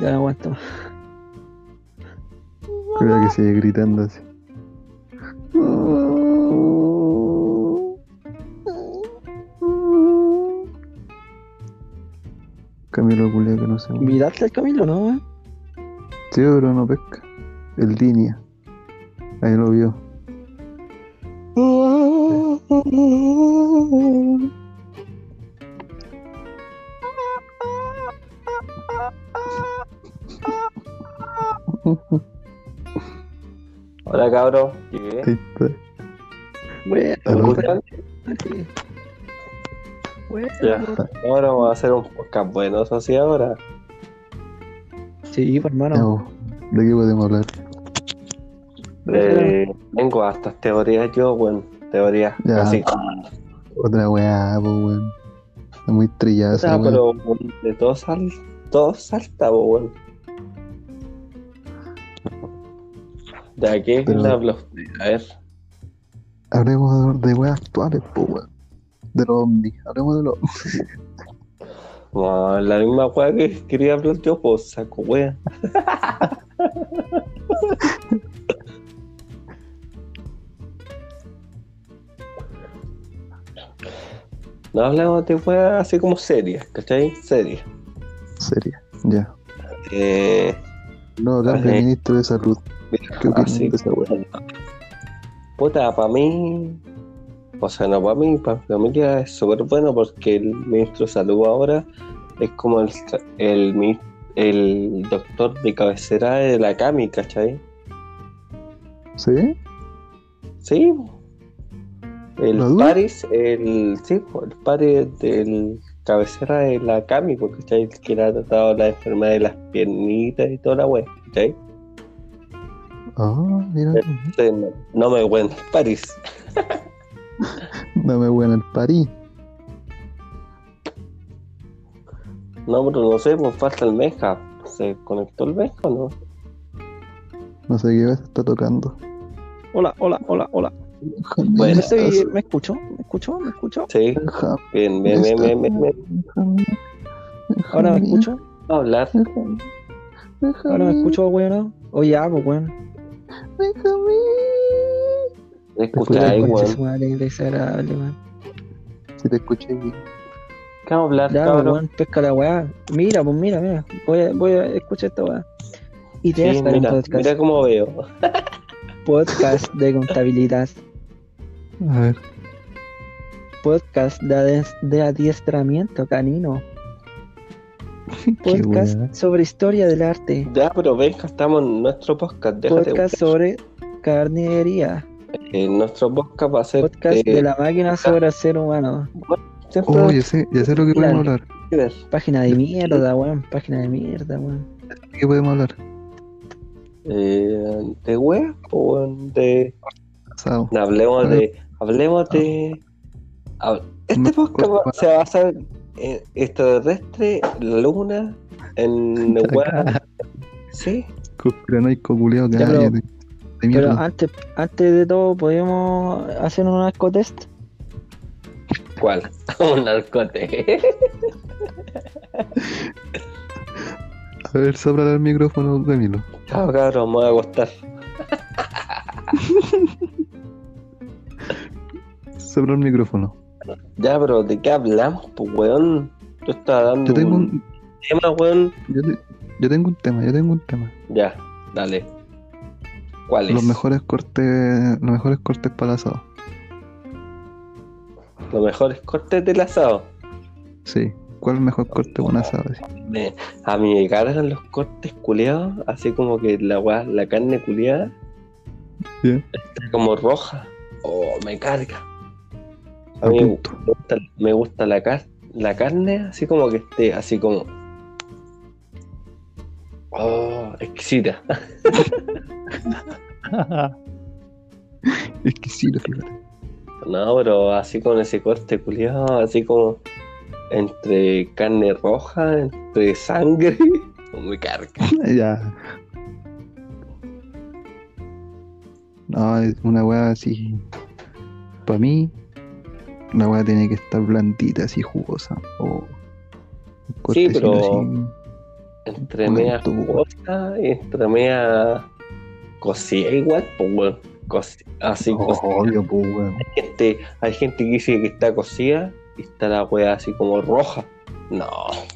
Ya no aguanto. Cuidado que sigue gritando así. Camilo culia que no se mueve. ¿Miraste al Camilo, no, eh? Sí, pero no pesca. En línea. Ahí lo vio. Cabros, llegué. Bueno. Bueno, Ya. Ahora vamos a hacer un podcast bueno, eso sí ahora. Sí, pues, hermano. Vos. ¿De qué podemos hablar? Eh, tengo hartas teorías yo, bueno, teorías Ya. así. Otra weá, pues weón. Muy trillada pero de todo sal, todo salta, po, bueno. ¿De aquí Pero- hablo? A ver, Hablemos de, de weas actuales, pues weón. De los ovnis. Hablemos de los no, la misma weá que quería hablar yo, pues saco wea. No hablemos de weas así como serias, ¿cachai? Serias. series. Ya. Eh, No, hablar del Vale. ministro de salud. ¿Qué así esa? Puta, para mí, o sea, no para mí, para mi familia es súper bueno porque el ministro de salud ahora es como el, el, el doctor de cabecera de la CAMI, ¿cachai? ¿Sí? Sí, el. Paris, el, sí, el Paris del cabecera de la CAMI, porque ¿cachai? El que le ha tratado la enfermedad de las piernitas y toda la wea, ¿cachai? Ah, mira. Entonces, no, no me bueno el Paris. Dame buena el París. No, pero no sé, pues falta el Meja. ¿Se conectó el Meja o no? No sé qué vez está tocando. Hola, hola, hola, hola. Bueno, ¿Me, estoy- ¿Me escucho? ¿Me escucho? ¿Me escucho? Sí, bien, bien, bien, bien, bien, bien. ¿Ahora me escucho? Hablar. ¿Ahora me escucho, weón? Oye, pues, weón. Weón. Madre, desagradable, weón. Si te escuché bien. ¿Qué vamos a hablar, Ya, cabrón? weón, pesca la weá. Mira, pues, mira, mira. Voy a, voy a escuchar esta weá. Ideas Sí, para un mira, podcast. mira cómo veo. Podcast de contabilidad. A ver. Podcast de, ades- de adiestramiento canino. Podcast sobre historia del arte. Ya, pero venga, estamos en nuestro podcast. Déjate. Podcast sobre carnicería. Eh, nuestro podcast va a ser. Podcast eh, de la máquina sobre el ser humano. Oh, ya sé, ya sé lo que podemos hablar. Página de mierda, weón. Página de mierda, weón. ¿De qué podemos hablar? Eh, de web o de. No, hablemos de. Hablemos de. hab- Este podcast se va a en extraterrestre, la luna, en web. Sí. Conspiranoico culiao que Ya, pero- hay de, de Pero mierda. antes, antes de todo, ¿podemos hacer un narcotest? ¿Cuál? Un narcote. A ver, sopla el micrófono, Camilo. Chao, cabrón, me voy a acostar. Sopla el micrófono. Ya, pero ¿de qué hablamos, pues, weón? Tú estás dando Yo tengo un un, tema, weón. yo, te- yo tengo un tema, yo tengo un tema. Ya, dale. ¿Cuál es? Los mejores cortes, los mejores cortes para el asado. Los mejores cortes del asado. Sí. ¿Cuál es el mejor corte para un asado? Me- a mí me cargan los cortes culeados, así como que la la carne culeada Ya. está como roja. Oh, me carga. A mí me gusta, me gusta la, car- la carne así como que esté así como. Oh, exquisita. Exquisito, fíjate. No, pero así con ese corte culiado, así como entre carne roja, entre sangre. Me carga. Ya. No, es una weá así. Para mí, la weá tiene que estar blandita, así jugosa. O Sí, pero- así. Entre media jugosa y entre media cocida igual, pues weón. Así cocida. obvio, pues, weón. Hay gente, hay gente que dice que está cocida y está la wea así como roja. No,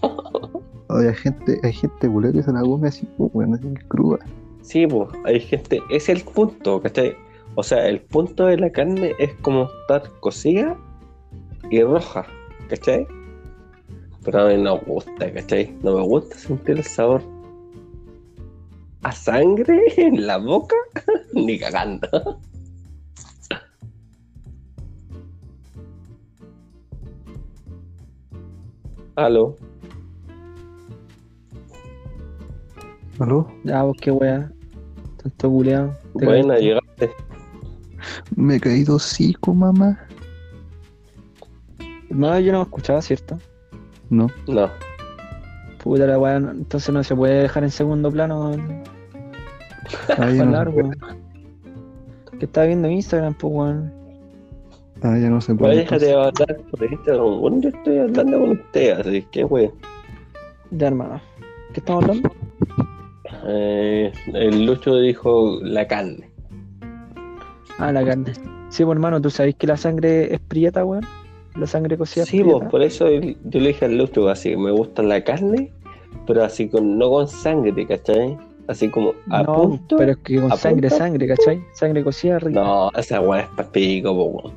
Oye, hay gente, hay gente culera que se la come así, pues, weón, así cruda. sí, pues, hay gente, ese es el punto, ¿cachai? O sea, el punto de la carne es como estar cocida y roja, ¿cachai? Pero a mí no me gusta, ¿cachai? No me gusta sentir el sabor a sangre en la boca, ni cagando. Aló. ¿Aló? Ya, vos qué weá. Tanto culeado. Buena, llegaste. Me he caído hocico, mamá. No, yo no escuchaba, ¿cierto? No. No. Puta la weá, no- entonces no se puede dejar en segundo plano Ah, ya, hablar, no, weón. Que estaba viendo mi Instagram, pues weón. ah, ya no se Pues puede. déjate de hablar por Instagram. Bueno, yo estoy hablando con usted, así que, wey. Ya, hermano. ¿Qué estamos hablando? Eh, el Lucho dijo la carne. Ah, la carne. Sí, pues hermano, tú sabes que la sangre es prieta, weón. La sangre cocida Sí, es pues, por eso yo le dije al Lucho así, me gusta la carne, pero así con, no con sangre, ¿cachai? Así como a No, punto. pero es que con ¿A sangre, punto? sangre, ¿cachai? Sangre cocida rica. No, esa weá es papico, po, weón.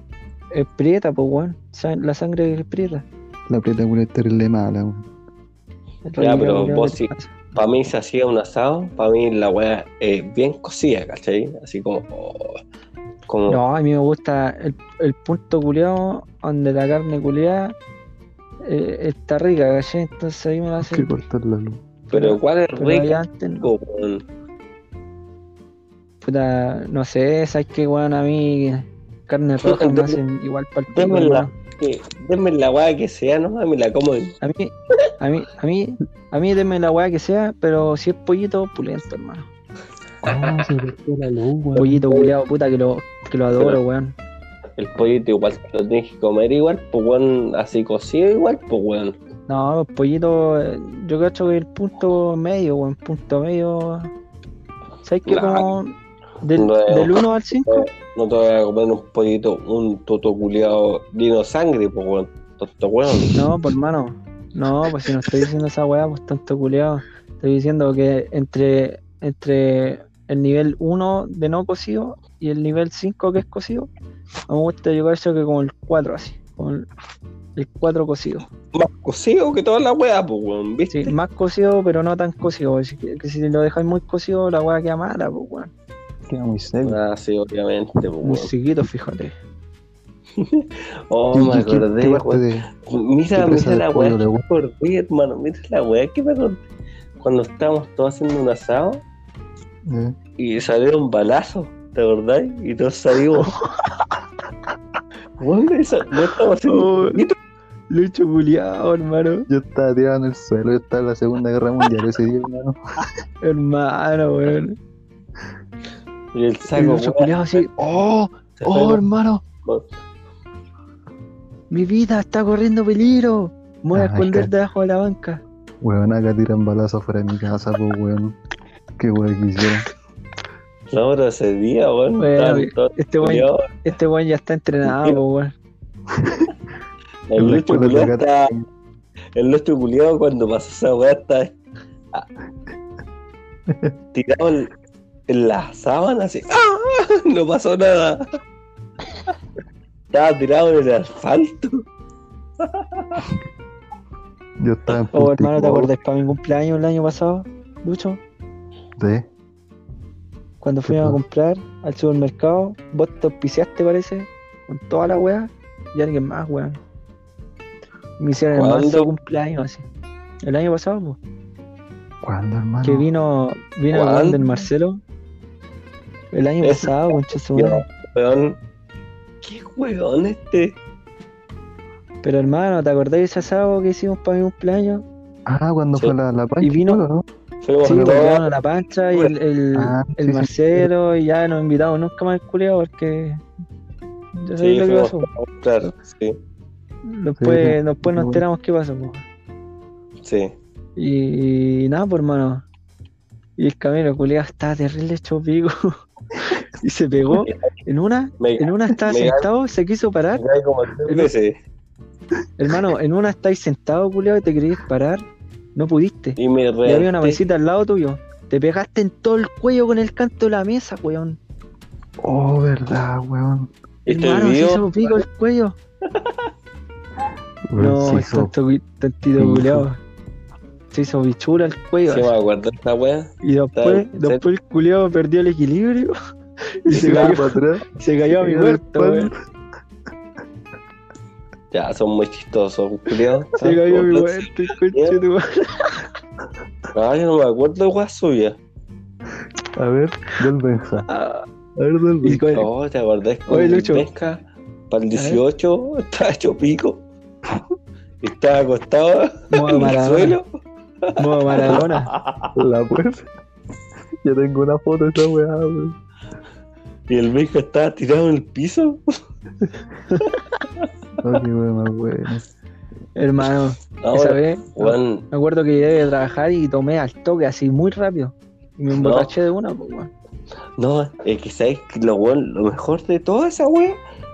Es prieta, pues weón. La sangre es prieta. La prieta culera es terrible mala, weón. Ya, pero vos ¿qué sí. te pasa? Para mí se hacía un asado, para mí la weá es bien cocida, ¿cachai? Así como. oh, como No, a mí me gusta el, el punto culeado donde la carne culeada eh, está rica, ¿cachai? Entonces ahí me la Hay hace. que cortar la luz. pero ¿cuál es Pero antes, no. Puta, no sé, sabes que weón a mí carne roja me hacen igual para el Denme la, que- denme la weá que sea, ¿no? A mí la como A mí, a mí, a mí, a mí denme la weá que sea, pero si es pollito, pulento, hermano. Ah, se cortó la luz, weón. Pollito culeado, puta, que lo, que lo adoro, weón. el pollito igual lo tienes que comer igual, pues weón, así cocido igual, pues weón. No, pollito, eh, yo cacho que el punto medio, weón, punto medio. ¿Sabes Nah. como del, No, del 1 al 5? No te voy a comer un pollito, un toto culiado lleno de sangre, pues weón. Tonto weón. No, pues hermano. No, pues si no estoy diciendo esa weá, pues tanto culeado. Estoy diciendo que entre, entre el nivel 1 de no cocido y el nivel 5 que es cocido, me gusta yo cacho que como el 4 así. Como el, el 4 cocido. Más cocido que toda la weá, pues weón, ¿viste? Sí, más cocido, pero no tan cocido. Que, que si lo dejáis muy cocido, la weá queda mala, pues weón. Queda muy seco. Ah, sí, obviamente, pues Muy chiquito, fíjate. Oh, ¿Y- me acordé, de- Mira, mira la weá que me gusta? acordé, hermano. Mira la weá que me acordé. Cuando estábamos todos haciendo un asado eh? y salieron balazos, ¿te acordás? Y todos salimos. Weón, eso, no estamos haciendo Oh. un. Lucho culiao, hermano. Yo estaba tirado en el suelo, yo estaba en la Segunda Guerra Mundial ese día, hermano. Hermano, weón. Y el saco, Lucho culiao así. ¡Oh! ¡Oh, con- hermano! Mi vida está corriendo peligro. Me voy a esconder debajo de la banca. Weón, acá tiran balazos fuera de mi casa, pues, weón. Qué weón quisiera. No, pero ese día, weón. Bueno, Este weón, este ya está entrenado, weón. El escuela culiado está. El Lucho culiado cuando pasó esa weá está. ah, tirado en, en la sábana así. ¡Ah! No pasó nada. Estaba tirado en el asfalto. Yo estaba en Oh, hermano, ¿te acuerdas para mi cumpleaños el año pasado, Lucho? Cuando fuimos a comprar al supermercado, vos te auspiciaste, parece, con toda la weá y alguien más, weón. Me hicieron el ¿Cuándo? mazo de cumpleaños así. El año pasado. ¿Cuándo, hermano? Que vino, vino el del Marcelo. El año pasado, concha su madre. Weón. ¿Qué weón este? Pero hermano, ¿te acordás de ese asado que hicimos para mi cumpleaños? Ah, cuando Sí. fue la, la pancha, Y vino- ¿no? Fuimos Sí, pues llevaron a la pancha y el, el, Ah, el sí, sí, Marcelo y ya no invitamos nunca más al culiao porque. Ya Sí, sabéis lo que pasó. a comprar, sí. Después, Sí, después nos enteramos qué pasó, po. Sí. Y, nada, pues hermano. Y el camino culiado estaba terrible hecho pico. y se pegó. En una, en una estaba sentado, se quiso parar. como veces. Hermano, en una estáis sentado, culiado, y te querías parar. No pudiste. Y me Y había una mesita al lado tuyo. Te pegaste en todo el cuello con el canto de la mesa, weón. Oh, verdad, weón. ¿Viste el Hermano, se hizo pico el cuello. No, se hizo- gui- tontito se hizo- culiado. Se hizo bichura el cuello. Sí, me acuerdo de esta wea. Y después, después el culiado perdió el equilibrio y se se va cayó, para atrás. se cayó a mi muerto, weón. Ya, son muy chistosos, culiao. Se cayó a mi el conche tu madre. Ay, no me acuerdo de suya. A ver, del Benja. Ah, A ver, del Benja. con- Oh, ¿te acordás Oye, con el Lucho. pesca? Para el 18 estaba hecho pico. Estaba acostado modo en el Maradona. suelo. Modo Maradona. La pues. Yo tengo una foto de esa weá. Y el pesca estaba tirado en el piso. Oh, qué weá buena. Hermano, esa vez me acuerdo que llegué a trabajar y tomé al toque así muy rápido. Y me emborraché de una, pues, weón. no, es que sabes que lo, lo mejor de toda esa wea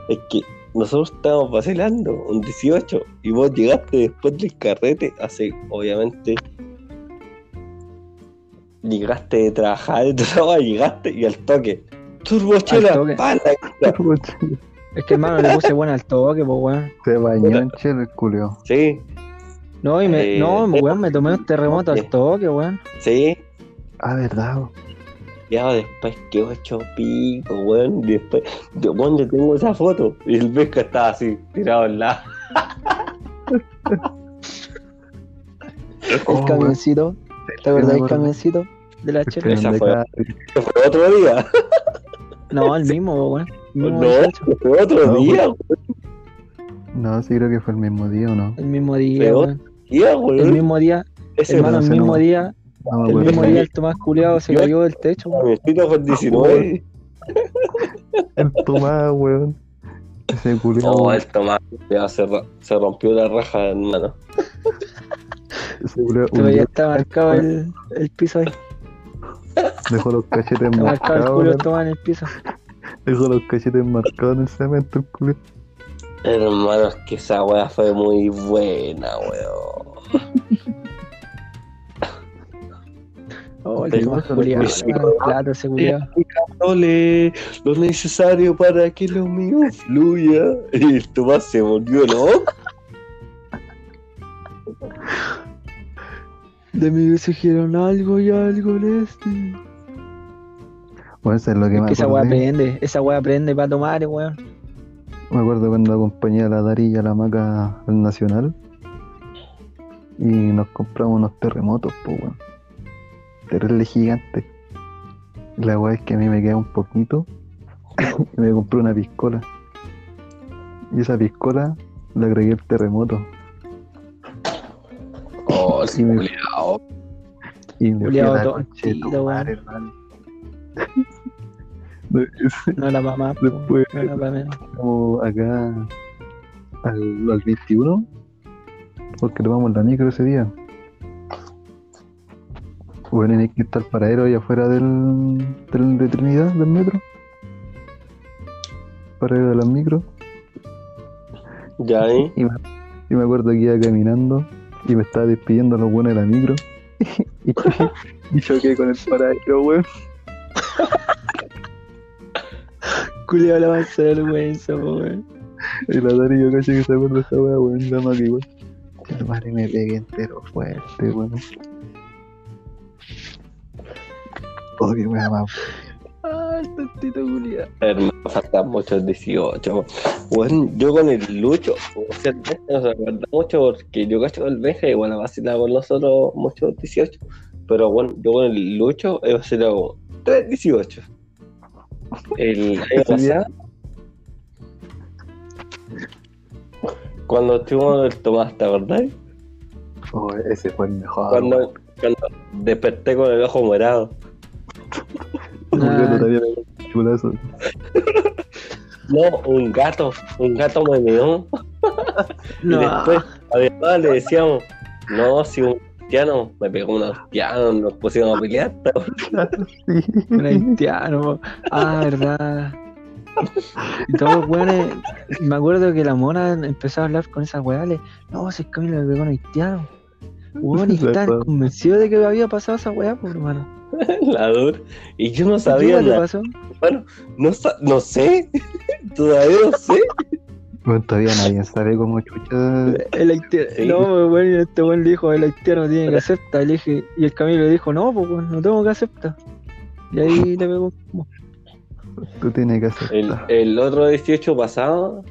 es que nosotros estábamos vacilando un 18 y vos llegaste después del carrete, así, obviamente. Llegaste de trabajar y todo, llegaste y al toque. Turbochela. ¡pala! Es que hermano le puse buena al toque, pues, weón. Se bañó en chelo el culeo. Sí, No, y me, Eh, no, weón, me tomé un terremoto al ok. toque, weón. sí. Ah, verdad. weón. Ya después quedó hecho pico, weón. Y después, yo, weón, yo tengo esa foto. Y el pesca estaba así, tirado al lado. El Oh, camioncito. ¿Te acuerdas me del camioncito de la que chela? Esa fue- fue otro día. No, el mismo, weón. El No, 18. fue otro No, día, weón. No, sí creo que fue el mismo día o no. el mismo día, Pero- weón. día, El weón. mismo día, Ese hermano, el no. mismo día, No el mismo día el Tomás culiado se cayó del techo, weón. camioncito fue el 19. El Tomás, weón. Ese culeo. No, el Tomás ya se, se rompió la raja, hermano. un Todavía día está marcado el, el piso ahí. dejó los cachetes Está marcado el marcados. culo. Tomás en el piso. Dejó los cachetes marcados en el cemento el. Hermano, es que esa weá fue muy buena, weón. Oh, el Tomás ese lo necesario para que lo mío fluya. Y el Tomás se volvió loco. De mí me sugirieron algo y algo, Leslie. Bueno, eso es lo que Es me que esa weá aprende, esa weá aprende para tomar, weón. Me acuerdo cuando acompañé a la Dari y a la Maca al Nacional. Y nos compramos unos terremotos, pues, weón. Terrible gigante. La weá es que a mí me queda un poquito. y me compré una piscola. Y esa piscola le agregué el terremoto. Oh, sí, me-. Y me fui a la madre, hermano. No, más, po, Después- no menos. Fuimos acá al, al 21 porque tomamos la micro ese día. Bueno, en que está el paradero ahí afuera del, del de Trinidad, del metro. Paradero de las micros. Ya, ¿eh? Y me, y me acuerdo que iba caminando y me estaba despidiendo a los buenos de la micro. y, y choqué con el paradero, weón. Culiado la mansa de vergüenza, po, weón. Y la Dari yo caché que se acuerda de esa weá, weón. La maca igual. El madre me pegué entero fuerte, weón. Oh, qué weá más. Ah, el tontito culiado. Hermano, faltan muchos 18. Bueno, yo con el Lucho, o sea, el Benja no se acuerda mucho porque yo cacho con el Benja y bueno, vacilaba con nosotros muchos 18. Pero bueno, yo con el Lucho he vacilado 3 18. El cuando estuvimos en el Tomás, ¿te acordás? Oh, ese fue el mejor. Cuando, cuando desperté con el ojo morado. Ah. no un gato, un gato me meó. Y No. después, además, le decíamos, no, si un cristiano me pegó un cristiano, nos pusimos a pelear. Un haitiano. Ah, verdad. Y todos los weones. Me acuerdo que la mona empezó a hablar con esa weá. Le, no, si es Camilo le pegó un haitiano. Weón, y weá. convencidos de que había pasado esa weá, por hermano. La dura. Y yo no ¿Qué sabía nada. pasó? Bueno, no sé. Todavía no sé. Bueno, todavía nadie sabe cómo chucha. El haitiano. Sí. No, pues, y este weón le dijo, el haitiano tiene que aceptar. Y, le dije, y el Camilo le dijo, no, pues no tengo que aceptar. Y ahí le pegó. como- Tú tienes que hacer. El, el otro 18 pasado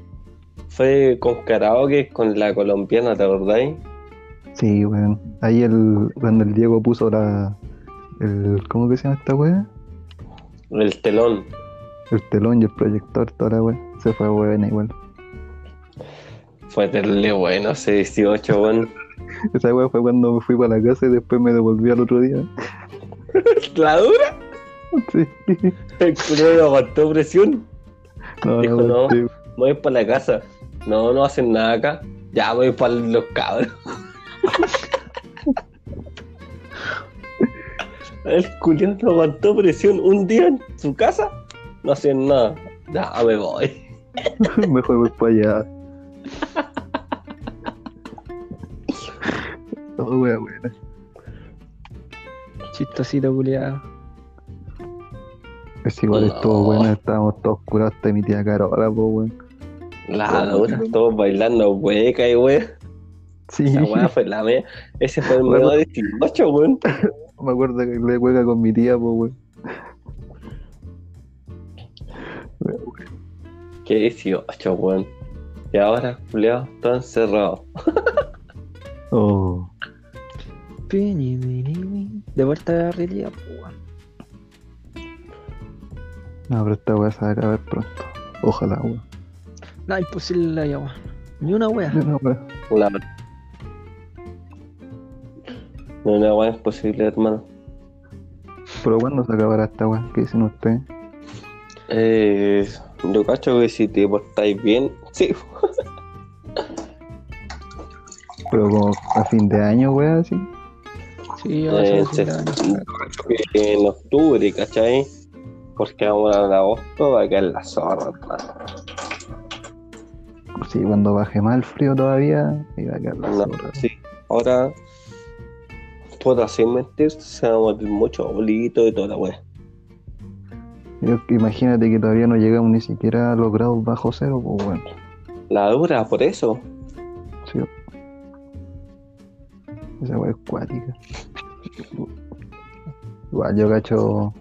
fue con karaoke con la colombiana, ¿te acordáis? Sí, weón. Ahí el, cuando el Diego puso la. El, ¿Cómo que se llama esta weá? El telón. El telón y el proyector, toda la weá. Se fue buena igual. Fue terrible bueno ese 18, weón. Esa weá fue cuando me fui para la casa y después me devolví al otro día. ¿La dura? Sí. El culero aguantó presión. No, Dijo, no, no. sí. Voy para la casa. No, no hacen nada acá. Ya voy para los cabros. El culero no aguantó presión un día en su casa. No hacían nada. Ya me voy. Mejor voy para allá. Todo wea buena. Chistosito, culiado. Es igual No. estuvo buena, estábamos todos curados hasta mi tía Carola, po weón. La dura, todos bailando hueca y wea. Sí, Esa weá fue la mía. Ese fue el Bueno. medio 18, weón. me acuerdo que le juega con mi tía, po weón. Que 18, weón. Y ahora, culiao, todo encerrado. Oh. De vuelta a la realidad, weón. no, pero esta weá se va a acabar pronto. Ojalá, weón. No, imposible la llama. Ni una wea. No, weón. La... No, una weá imposible, hermano. Pero ¿cuándo se acabará esta weá? ¿Qué dicen ustedes? Eh, yo cacho que si te portáis bien, sí. Pero como a fin de año, weá, así. Sí, yo Eh, yo que en octubre, ¿cachai? Porque ahora en agosto va a quedar la zorra. Sí, cuando baje más el frío todavía, iba a quedar la No, zorra. sí. Ahora, puta, sin mentir, se va a morir mucho bolito y toda la weá. Yo- Imagínate que todavía no llegamos ni siquiera a los grados bajo cero, pues bueno. La dura, por eso. Sí. Esa weá es cuática. Igual yo cacho,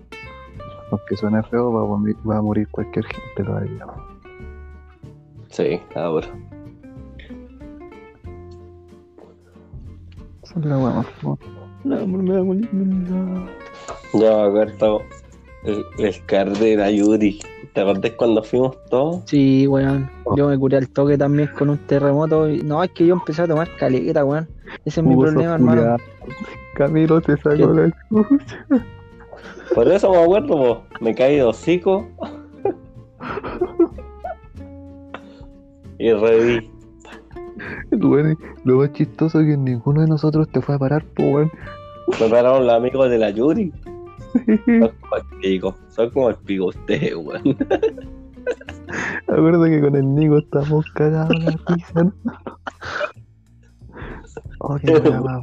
aunque suene feo, va a, morir, va a morir cualquier gente todavía. Sí, la dura. Esa es la weá más. No, me da muy linda. Ya acuerdo el, el Cardera Yuri. ¿Te acordás cuando fuimos todos? Sí, weón. Yo me curé al toque también con un terremoto. y- No, es que yo empecé a tomar caleta, weón. Ese es mi problema, hermano. Camilo te sacó la chucha. Por eso me acuerdo, po. me caí de hocico. y reví. Weón, Lo más chistoso es que ninguno de nosotros te fue a parar, pues weón. Me pararon los amigos de la Yuri. Son como el pico. Son como el pico ustedes, weón. Acuerdo que con el Nico estábamos cagados la risa, ¿no? Oh, qué buena.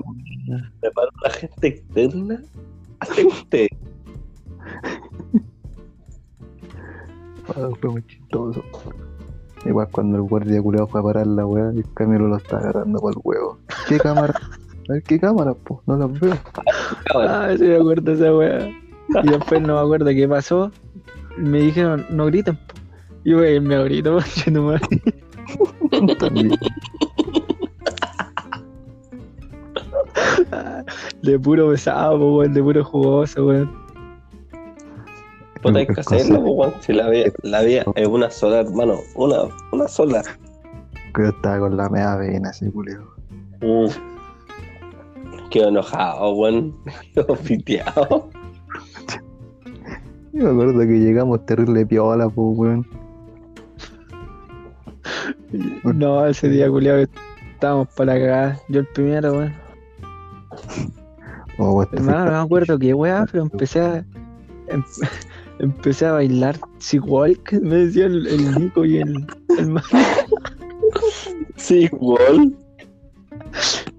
Me paró la gente externa. Hacen ustedes. Ah, fue muy chistoso. Igual cuando el guardia culiao fue a parar la weá y el Camilo lo está agarrando por el huevo. ¿Qué cámara? A ver, ¿qué cámara, po? No las veo. Cámara. Ah, sí me acuerdo esa weá. Y después no me acuerdo qué pasó. Me dijeron, no griten. po. Y yo "Eh, me grito, conche tu madre. También. De puro pesado, weón, de puro jugoso, weón. Puta, hay que hacerlo, weón. Si la vida, la vida es una sola, hermano. Una, una sola. Que yo estaba con la media vena, ese culiao. Mm. Quedo enojado, weón. Quedo piteado. Yo me acuerdo que llegamos terrible piola, pues weón. No, ese día, culiado, estábamos para cagar. Yo el primero, weón. Oh, Hermano, no me acuerdo qué weá, pero empecé a. em- empecé a bailar Walk, me decía el, el Nico y el, el igual.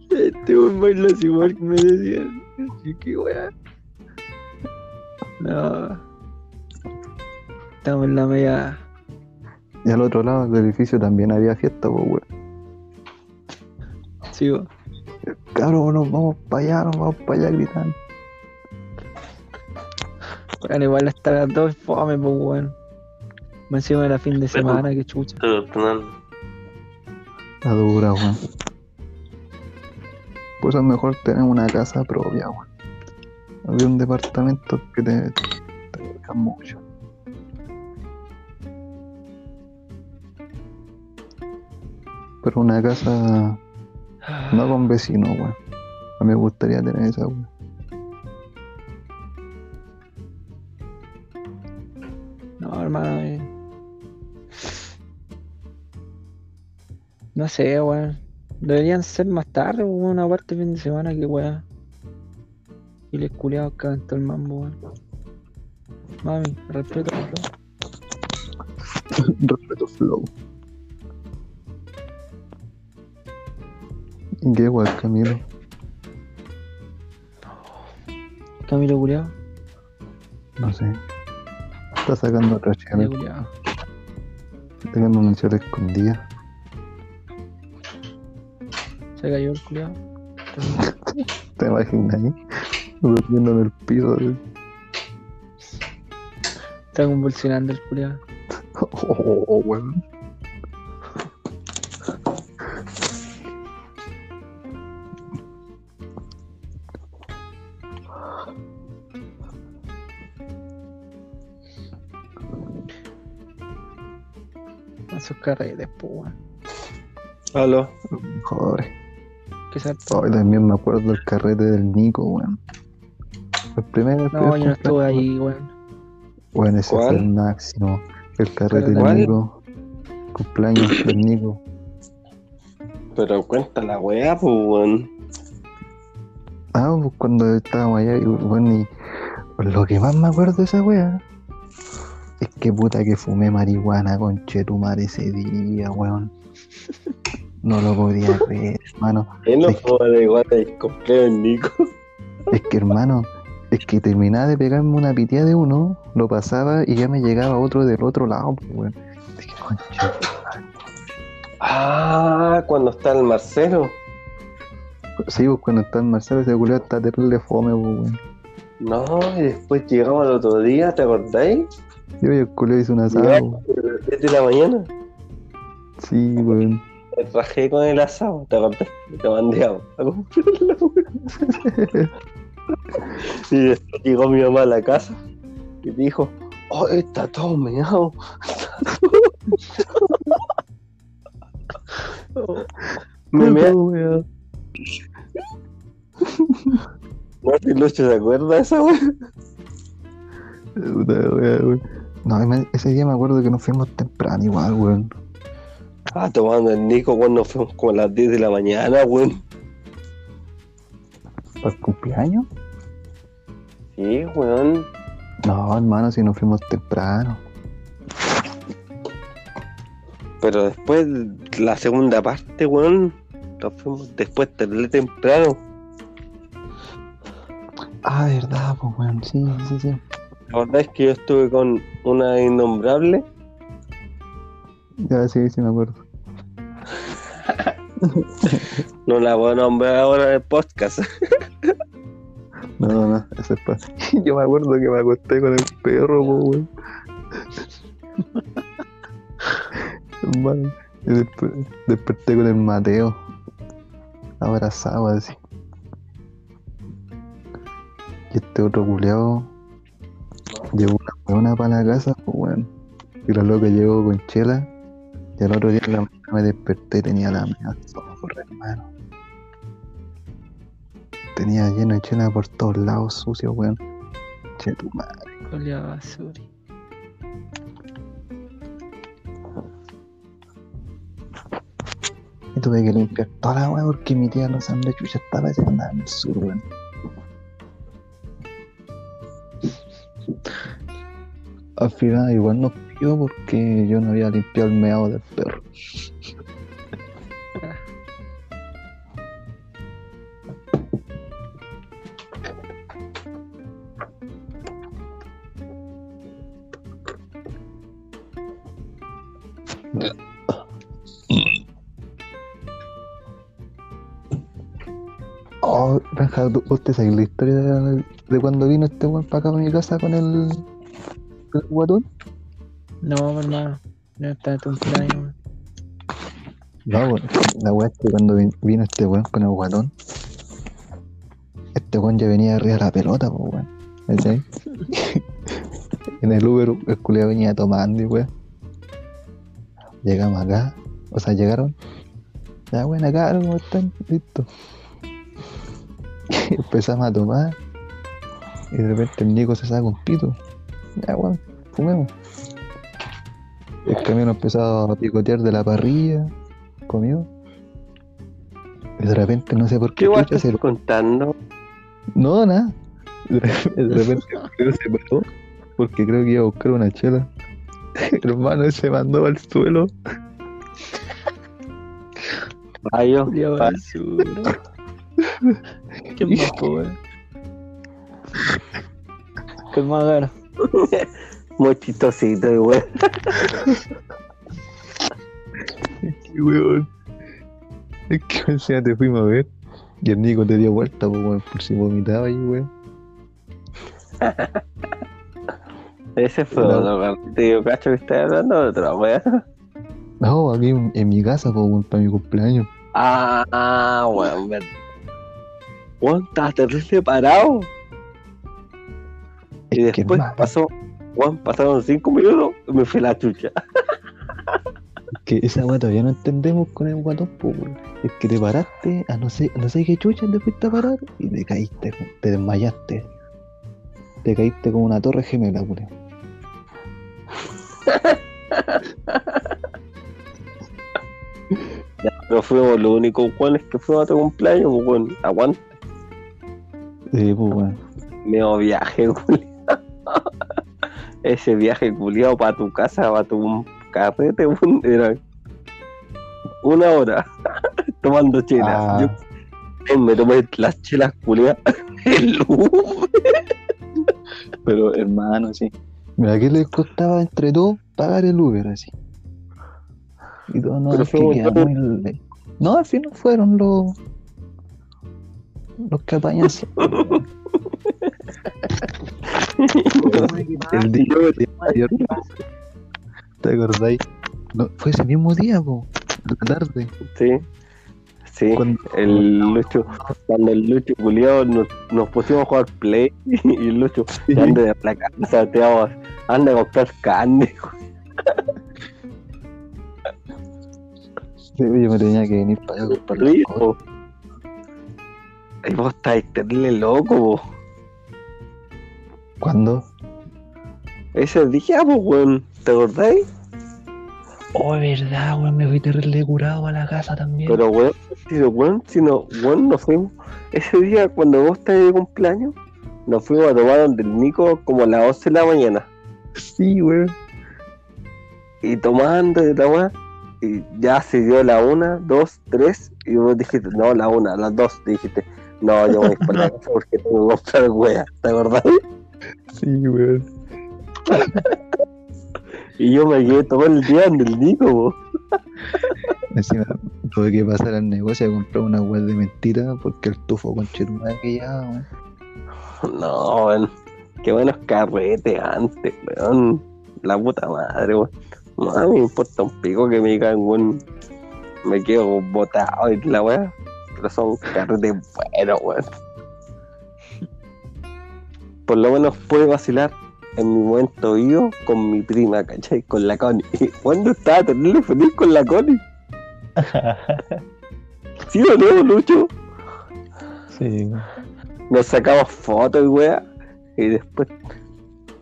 Este weón baila Walk, me decían. Qué weá. No. Estamos en la media. Y al otro lado del edificio también había fiesta, pues, weón. Sí, weón. Cabrón, nos vamos para allá, nos vamos para allá gritando. Weón, igual hasta las dos fome, pues weón. Me encima era fin de semana, que chucha. La dura, weón. Pues es mejor tener una casa propia, weón. Había un departamento que te, te deja mucho. Pero una casa no con vecinos, weón. A mí me gustaría tener esa, weón. No, hermano. eh. No sé, weón. Deberían ser más tarde, weón, una parte fin de semana que weón. Y les culiados cagan todo el mambo, weón. Mami, respeto, favor. Respeto flow. ¿Y qué, weón, Camilo? Camilo culiado, No sé. Está sacando culiado. Está sacando una chela escondida. Se cayó el culiado. ¿Te imaginas ahí? Durmiendo en el piso. de- Está convulsionando el culiado. Oh, oh, weón. Con carretes, pues, weón. aló. Joder. Que se Hoy también me acuerdo del carrete del Nico, weón. El primero. el No, primer yo no estuve ahí, weón. Bueno, ese ¿Cuál? fue el máximo. El carrete del ¿Cuál? Nico. Cumpleaños del Nico. Pero cuenta la weá, pues, weón. Ah, pues cuando estábamos allá, y bueno, y lo que más me acuerdo de esa wea es que puta que fumé marihuana con Chetumar ese día, weón. No lo podía creer, hermano. Él no fue de igual el cumpleaños Nico. Es que, hermano, es que terminaba de pegarme una pitía de uno, lo pasaba y ya me llegaba otro del otro lado, pues, weón. Dije, concha, Ah, cuando está el Marcelo. Sí, pues cuando está en Marcelo ese culiao está terrible fome, pues, weón. No, y después llegamos al otro día, ¿te acordáis? Yo el culiao hizo un asado. Llegamos a las 7 de la mañana. Sí, weón. Me rajé con el asado, ¿te acordás? Te mandé a. Y después llegó mi mamá a la casa y dijo, oh, está todo meado. Me mea, weón. no sé si Lucho se acuerda de esa. Puta weón. No, ese día me acuerdo que nos fuimos temprano igual, weón. Ah, tomando el Nico cuando fuimos como a las 10 de la mañana, weón. ¿Para el cumpleaños? Sí, weón. No, hermano, si nos fuimos temprano. Pero después, la segunda parte, weón, nos fuimos después temprano. Ah, de verdad, pues, weón. Sí, sí, sí. La verdad es que yo estuve con una innombrable. Ya, sí, sí me acuerdo. No la voy a nombrar ahora en el podcast. No, no, no, ese es para. Yo me acuerdo que me acosté con el perro, pues, weón. Después desperté con el Mateo. Abrazado así. Y este otro culeado llevó una huevona para la casa, pues weón. Y la loca llegó con chela. Y al otro día en la mañana me desperté y tenía la mea zorra, hermano. Tenía lleno de chela por todos lados, sucio, weón. Che tu madre. Culiao basuri. Y tuve que limpiar toda la weá porque mi tía los Andes chucha estaba ese andaba en el sur, weón. Al final igual nos pidió porque yo no había limpiado el meado del perro. Oh, Benja, ¿tú- ¿vos te sabés la historia de, de cuando vino este weón para acá para mi casa con el, el guatón? No, hermano. No está tu cumpleaños. weón. No, weón. La weá es que cuando vi- vino este weón con el guatón, este weón ya venía arriba de la pelota, pues weón. ¿Cachai? en el Uber, el culiao venía tomando y weón. Llegamos acá, o sea, llegaron. Ya, weón, acá, ¿cómo están? Listo. Empezamos a tomar. Y de repente el Nico se saca un pito. Ya, weón, fumemos. El camión empezó a picotear de la parrilla comió. Y de repente no sé por ¿Qué qué. chucha, estás se... contando? No, nada. De repente, que se paró porque creo que iba a buscar una chela. Hermano, él se mandó al suelo. Ah, basura. ¿Qué más, weón? ¿Qué más gana? Muy chistosito, güey. Qué weón. Es que encima te fuimos a ver. Y el Nico te dio vuelta pues, weón, por si vomitaba ahí, weón. Ese fue No. otro partido, cacho, que estás hablando de otra wea. No, aquí en, en mi casa, pues, weón, para mi cumpleaños. Ah, ah, weón, verdad. Weón, estaba terrible parado. Y Es después pasó, weón, pasaron cinco minutos y me fui la chucha. que esa weá todavía no entendemos con el guatón, pues. Es que te paraste, a no sé, no sé qué chucha te fuiste a parar y te caíste, te desmayaste. Te caíste como una torre gemela, weón. No fuimos los únicos weones que fuimos a tu cumpleaños, pues. Aguanta, Sí, pues, weón. medio viaje, culiao. Ese viaje culiado para tu casa, para tu carrete, weón, era una hora tomando chelas. Ah, Yo me tomé las chelas culiadas el pero hermano, sí. Mira, ¿qué les costaba entre todos pagar el Uber así? Y todos no, Pero es que fuimos queda todos. muy le- No, al final fueron los. Los que apañan siempre, weón. El día anterior, ¿Te acordáis? No, fue ese mismo día, po, la tarde. Sí, sí. Cuando, El Lucho, cuando el Lucho culiado nos, nos pusimos a jugar play y el Lucho Sí. anda de la casa, te vamos, anda a comprar carne. Sí, yo me tenía que venir para allá a comprar. Y vos estáis terrible loco, po. ¿Cuándo? Ese día, pues, weón, ¿te acordáis? Oh, verdad, weón, me fui terrible curado a la casa también. Pero, weón, si, weón, si no, weón, nos fuimos. Ese día, cuando vos estabas de cumpleaños, nos fuimos a tomar donde el Nico como a las 11 de la mañana. Sí, weón. Y tomando y la weá, y ya se dio la una, dos, tres, y vos dijiste, no, la una, las dos, dijiste, no, yo voy para la casa porque tengo que comprar weá, ¿te acordás? Sí, weón. Y yo me quedé todo el día en el Nico, po. Encima tuve que pasar al negocio a comprar una web de mentira porque el tufo con chetumada que ya, weón. No, weón, qué buenos carretes antes, weón, la puta madre, weón. No, a mí me importa un pico que me digan, weón, me quedo botado y la weá, pero son carretes buenos, weón. Por lo menos pude vacilar en mi momento vivo con mi prima, ¿cachai? Con la Connie. ¿Cuándo estaba terrible feliz con la Connie? ¿Sí o no, Lucho? Sí, Nos sacamos fotos y weá. Y después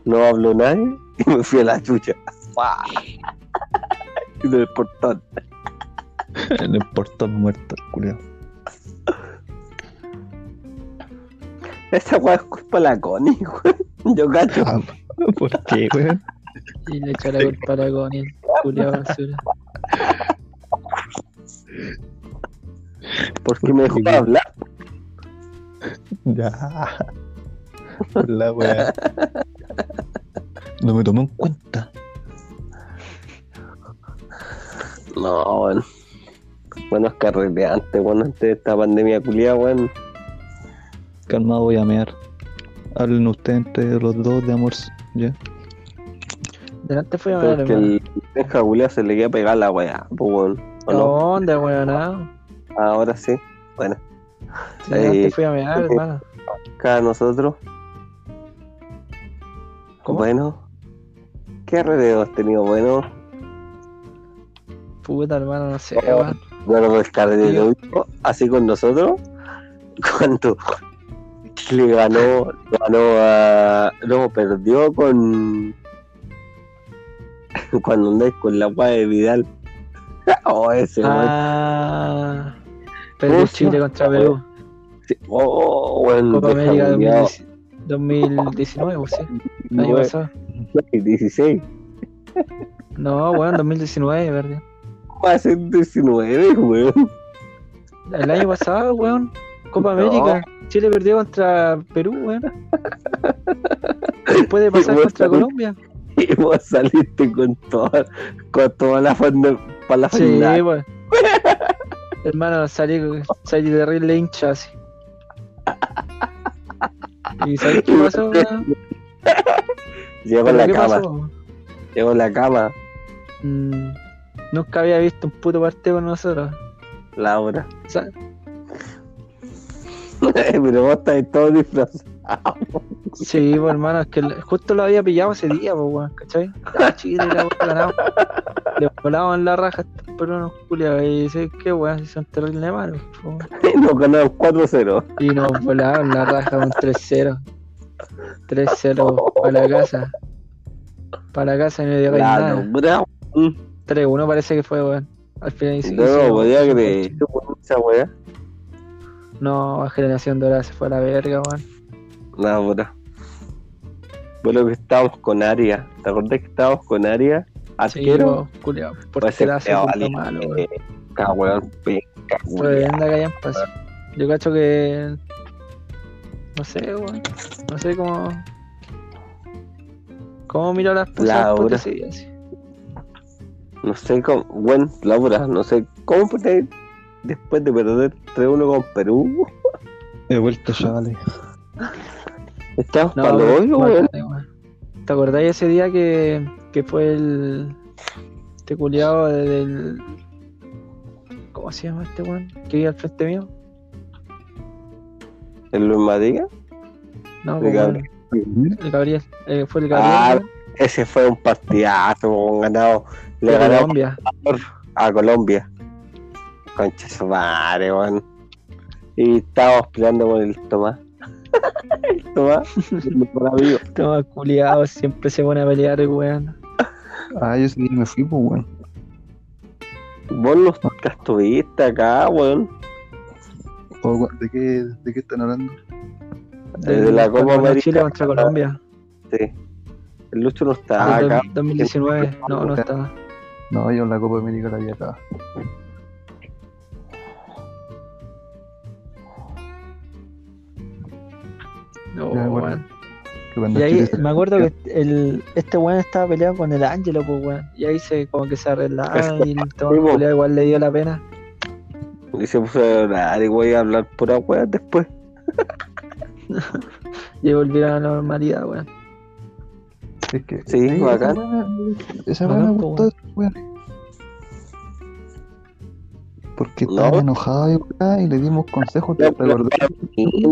no habló nadie y me fui a la chucha. Y del portón. Importa el muerto, el culiao. Esa weá es culpa de la Connie, weón. Yo cacho. Ah, ¿Por qué, weón? Y le echó la culpa a la Connie, culiao basura. Porque me dejó hablar. Ya. Por la weá. No me tomó en cuenta. No, weón. Buenos carreteantes, weón, antes de esta pandemia culiada, weón. Calmado, voy a mear. Hablen ustedes entre los dos de amor. ¿Ya? Delante fue a ver, Porque el penja culiao se le queda pegar la weá, pues weón. ¿O no? ¿Dónde, weón? Ah, Ahora sí. Bueno, delante Eh, fui a mirar, hermano. cada nosotros. ¿Cómo? Bueno. ¿Qué alrededor has tenido? Bueno, Puta, hermano, no sé, weón. bueno, el carrero así con nosotros. Cuando Chile ganó, ganó a. No, perdió con. Cuando andáis con la weá de Vidal. Oh, ese. Ah. Perdió ¿Cómo se Chile contra Perú. Sí. Oh, weón. Copa América culiao. 2019, pues sí. El año pasado. 16. No, weón, 2019, verdad. Va a ser 19, weón. El año pasado, weón. Copa No. América. Chile perdió contra Perú, weón. Después de pasar contra. Colombia. Y vos saliste con toda, con toda la fondo para la Sí, final. Hermano, salí, salí terrible hincha así. ¿Y sabes qué pasó, weón? Llegó ¿Pero la qué cama, llegó la cama, Mm, nunca había visto un puto partido con nosotros. Laura. O sea, Pero vos estás todo disfrazado. sí, pues hermano, es que justo lo había pillado ese día, pues weón, ¿cachai? Ya, Chile, la weón ganado. Le volaban la raja a estos peruanos culiados y dice que weón, si son terribles malos. weón. Y nos ganamos 4-0. Y nos volaban la raja un 3-0. 3-0 para la casa. Para la casa y no dio nada. Mm, 3-1 parece que fue, weón. Al final hizo- No podía creer. Esa weá. No, generación dorada se fue a la verga, weón. Laura. Bueno, que estábamos con Aria. ¿Te acordás que estábamos con Aria? Sí, Arquero. weón, culiao. Por puto vale. malo, weón. Que hayan pasado. Yo cacho que. No sé, weón. No sé cómo. ¿Cómo miro las cosas así? No sé cómo, bueno, Laura, no sé cómo puede después de perder 3-1 con Perú. He vuelto, chavales. Estamos No, para hoyo, weón. ¿Te acordáis ese día que, que fue el. Este culiado del. ¿Cómo se llama este weón? Que vive al frente mío. ¿El Luis Madiga? No, El Gabriel. el Gabriel. Eh, fue el Gabriel. Ah, Ese fue un partidazo, weón, ganado. Le Colombia. a Colombia. Concha su madre, weón. Y estábamos peleando con el Tomás. el Tomás, el. Todo culiado, siempre se pone a pelear, el weón. Ah, yo sí me fui, pues, weón. Vos nunca estuviste acá, weón. O, weón, ¿De qué, ¿De qué están hablando? Desde la Copa América. Chile contra Colombia. Sí. El Lucho no está acá. 2019. No, no estaba. No, yo en la Copa América la vi acá. No, weón. Que Y ahí me acuerdo que el, este weón estaba peleado con el Ángelo, pues weón. Y ahí se como que se arreglaban y culiao igual le dio la pena. Y se puso a llorar y voy a hablar pura weá después. Y volvieron a la normalidad, weón. Es que, Sí, esa bacán. Esa weá me gustó, weones. Porque No. estaban enojados y weá, y le dimos consejos. Y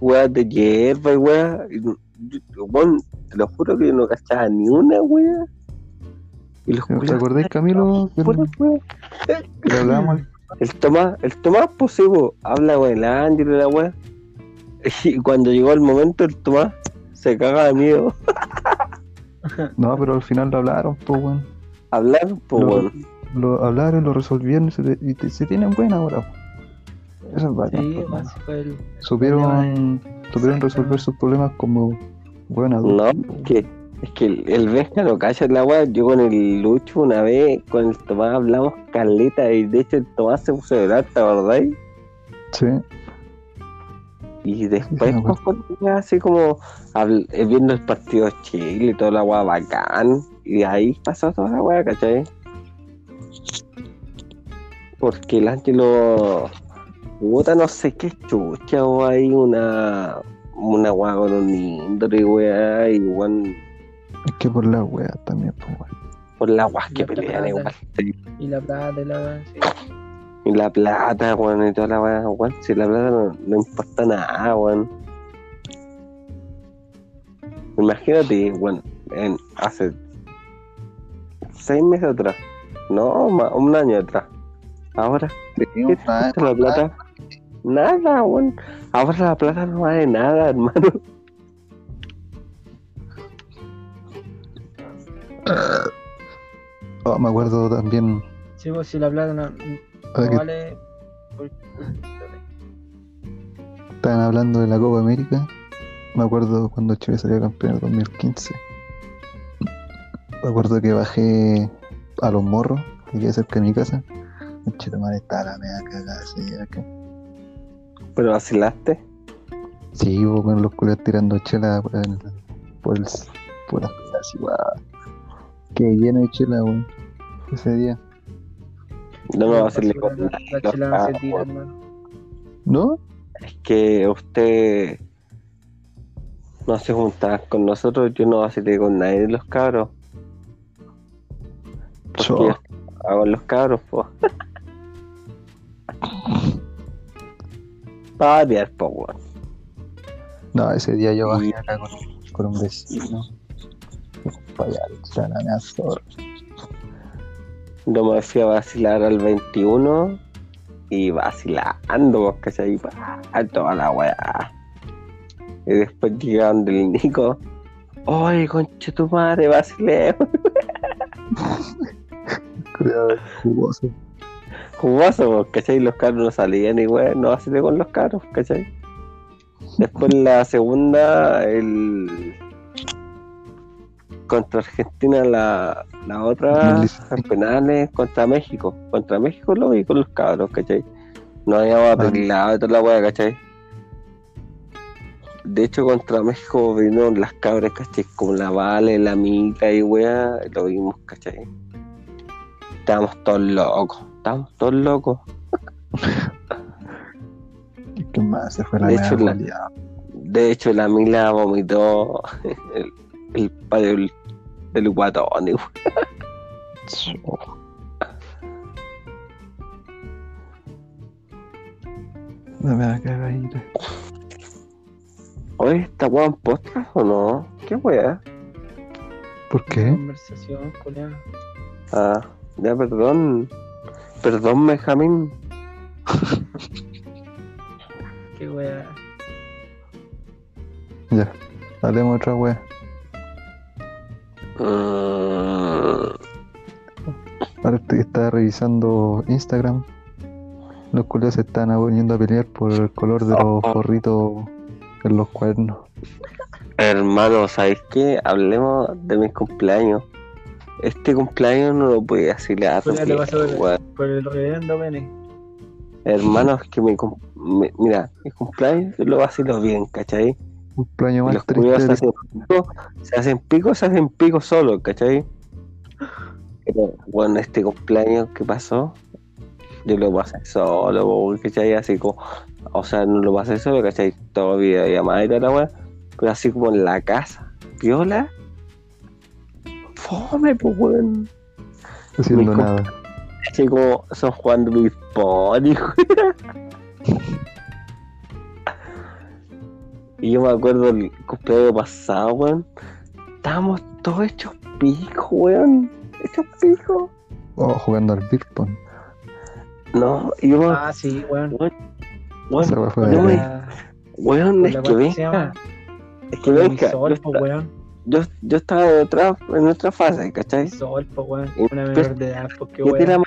weá de hierba y weá. Te lo juro que yo no cachaba ni una weá. Y los ¿Te acordás, Camilo? Que, le hablábamos El Tomás, el Tomás, pues sí, po, habla con el Ángel y la weá. Y cuando llegó el momento, el Tomás se caga de miedo. No, pero al final lo hablaron, pues, weón. Hablar, pues weón. Lo hablaron, lo resolvieron y se, y te- se tienen buena ahora. Eso es bacán. Sí, pues, fue el. supieron, supieron resolver sus problemas como buen adulto. No, es que, es que el, el Benja no cacha la weá. Yo con el Lucho una vez, con el Tomás hablamos caleta y de hecho el Tomás se puso llorar, ¿te acordáis? Sí, Y después, Sí, pues, así como habl- eh, viendo el partido de Chile y toda la weá bacán. Y ahí pasó toda la weá, ¿cachai? Porque el Ángelo, puta, no sé qué chucha, o hay una, una weá con un índole, weá, y weón, es que por la wea también, pues, weón. por las weas que La pelean igual. sí. Y la plata y la weá, sí. Y la plata, weón, y toda la weá, weón, si la plata no, no importa nada, weón. Imagínate, weón, en, hace seis meses atrás, no, un año atrás. Ahora, ¿qué la plata? Nada, weón. Ahora la plata no vale nada, hermano. Oh, me acuerdo también, Sí, pues si la plata no, no ahora que vale. estaban hablando de la Copa América, me acuerdo cuando Chile salió campeón en el 2015. Me acuerdo que bajé a los morros, que quedé cerca de mi casa. El chito madre estaba la media cagada, así, acá. Pero vacilaste. Sí, hubo con los culos tirando chela por el, por el, por las así, guau. Que lleno de chela, weón. Ese día. No me la vacilé chela- con La los chela no se tira, hermano. ¿No? Es que usted no se juntaba con nosotros, yo no vacilé con nadie de los cabros. Porque yo hago los cabros, pues. Po, weón. No, ese día yo bajé acá con, con un vecino. Para allá. Yo me fui a vacilar al 21 y vacilando, ¿cachai? Pa, toda la weá. Y después llegaron del Nico. Oye, conche tu madre, vacilé. Cuidado, jugoso. Jugoso, pues, ¿cachai? Los carros no salían y weón, no vacilé con los carros, ¿cachai? Después la segunda, el contra Argentina, la, la otra, en penales contra México. Contra México lo vi con los cabros, ¿cachai? No habíamos arreglado y toda la weá, ¿cachai? De hecho, contra México vino las cabras, ¿cachai? Como la Vale, la Mica y weá, lo vimos, ¿cachai? Estábamos todos locos, estábamos todos locos. ¿Qué más? Se fue la De hecho, la-. De hecho, la Mila vomitó el, el padre del, del guatón. y- Cho. La mea cagadita. Oye, ¿está weá en podcast o no? ¿Qué weá? ¿Por qué? Conversación, culiao. Ah, ya, perdón. Perdón, Benjamín. Qué wea. Ya, hablemos otra wea. Mm, Ahora estoy- estaba revisando Instagram. Los culiados se están poniendo a pelear por el color de los forritos en los cuernos. hermano, ¿sabes qué? Hablemos de mis cumpleaños. Este cumpleaños no lo podía vacilar. Pues. Por el reverendo Pene. Hermano, es que mi, mi- mira, mi cumpleaños yo lo vacilo bien, ¿cachai? Cumpleaños más Los culiados se triste. hacen pico, se hacen pico, se hacen pico solo, ¿cachai? Pero bueno, este cumpleaños que pasó, yo lo pasé solo, ¿cachai? Así como, o sea, no lo pasé solo, ¿cachai? Todo videollamada y toda la weá, pero así como en la casa, viola, fome, pues weón. haciendo mi comp- nada. Así como son jugando Luis Pony, Y yo me acuerdo el cumpleaños pasado, weón. Estábamos todos hechos pico, weón. Hechos pico. Oh, jugando al pong. No, y yo me Ah, sí, weón. Weón, no bacán. La- weón, con es que venga. llama Es que venga. Sol, yo po, esta- weón. Yo, yo estaba en otra, en otra fase, ¿cachai? Sol, pues, weón. Una después- menor de edad, pues, de weón.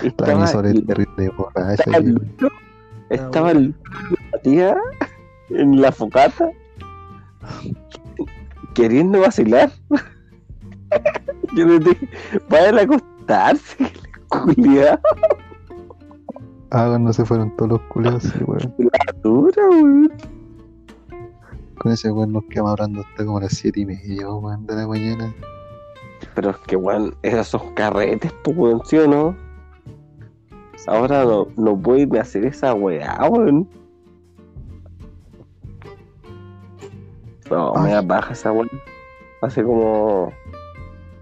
La estaba, terrible borracha. el- weón. estaba el- la tía en la focata queriendo vacilar. Yo le dije, vayan a acostarse, culiado, Ah, cuando se fueron todos los culeos, sí, weón. dura, weón. Con ese weón nos quedamos hablando hasta como las 7 y media, weón, de la mañana. Pero es que, weón, esos son carretes, pues, weón, ¿sí o no? Ahora no, no puedo irme a hacer esa weá, weón. No, me da baja esa weá. Hace como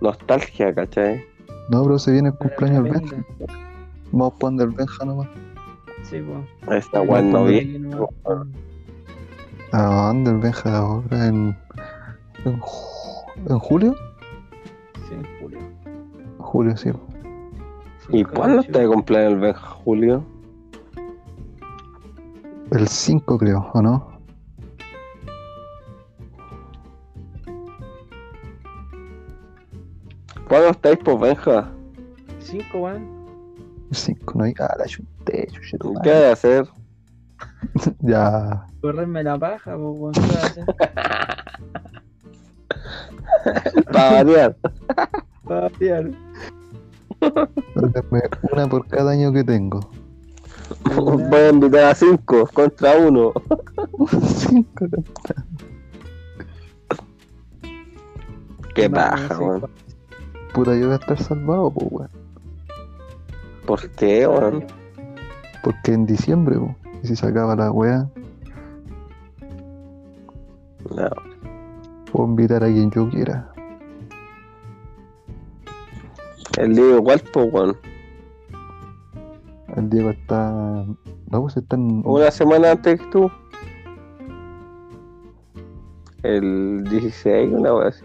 nostalgia, ¿cachai? No, pero se viene el cumpleaños del Benja. Vamos jugando el Benja nomás. Sí, pues. Esta weá no vi. vi. ¿A dónde el Benja ahora? ¿En, en, ju- en julio? Sí, en julio. Julio, sí. ¿Y cuándo está de cumpleaños el Benja Julio? El 5 creo, ¿o no? ¿Cuándo estáis por Benja? Cinco, weón. El 5, no hay. Ah, la chunté, chucheto, ¿Qué hay de hacer? Ya. Correrme la paja, pues, weón. ¿qué vas a hacer? Para variar. Para variar. Una por cada año que tengo. Voy a invitar a cinco contra uno. 5 Qué No, baja, weón. Puta, yo voy a estar salvado, pues, weón. ¿Por qué, weón? Porque en diciembre, po, y si se acaba la weá, No. puedo invitar a quien yo quiera. El libro igual, pues, weón. El Diego está. No, pues está en. Una semana antes que tú. El 16, una wea así.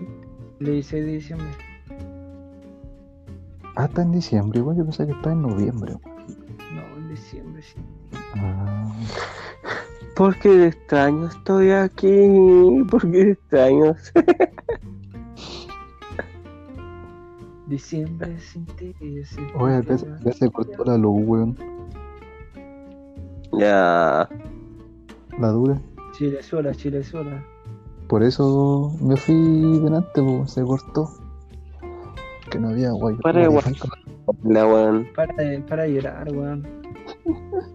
El 16 de diciembre. Ah, está en diciembre, igual yo pensé que está en noviembre. weón. No, en diciembre, sí. Ah, Porque de extraño estoy aquí. Porque de extraño. Diciembre sin ti. sin oye, ya, se- ya se cortó la luz, weón. Ya. La dura. Chile sola, Chile sola. Por eso me fui delante, pues se cortó. Que no había guay. Para de guay. La weón. Para, para de llorar, weón.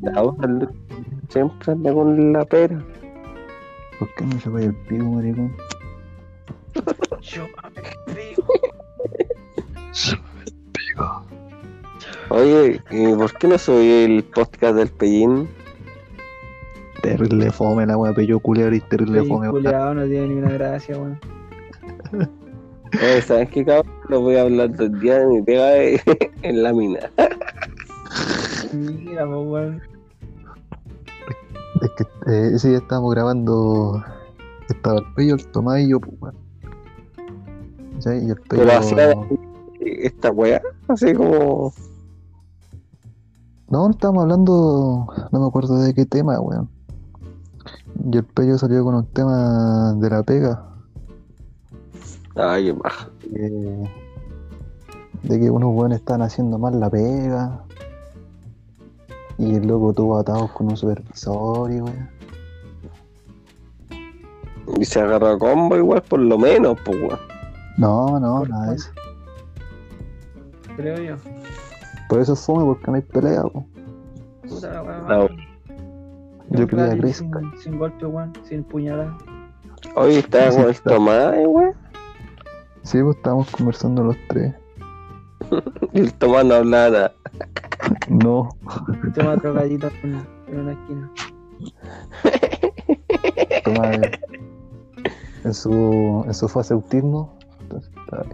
Weón siempre anda con la pera. ¿Por qué no se vaya el pico, maricón? Yo me digo. Pico. Oye, ¿y por qué no subí el podcast del Pellín? Terrible fome la weá, pero yo culiar y terrible fome. culiao, no tiene ni una gracia, weón. Oye, ¿sabes qué cabrón? Lo voy a hablar del día de mi pega en la mina. Mira, pues, weón. Es que eh, ese día estábamos grabando. Estaba el pello, el Tomás y yo, pues, weón. El pello. Pero hacía esta weá, así como. No, no estábamos hablando. No me acuerdo de qué tema, weón. Y el pello salió con un tema de la pega. Ay, qué baja. de, de que unos weones estaban haciendo mal la pega. Y el loco tuvo atados con un supervisor y weón. Y se agarró a combo igual, por lo menos, pues weón. No, no, Por nada de eso. Creo yo. Por eso fome porque no hay pelea, po. Puta la. No. weón. Yo quería Chris. sin, sin golpe, weón. Sin puñalada. Hoy Sí, con el está. Tomás, eh, weón. Sí, pues estábamos conversando los tres. Y el Tomás no hablaba nada. No, Toma otro gallito en, en una esquina. toma eh, en su, en su fase autismo. Entonces, está ahí,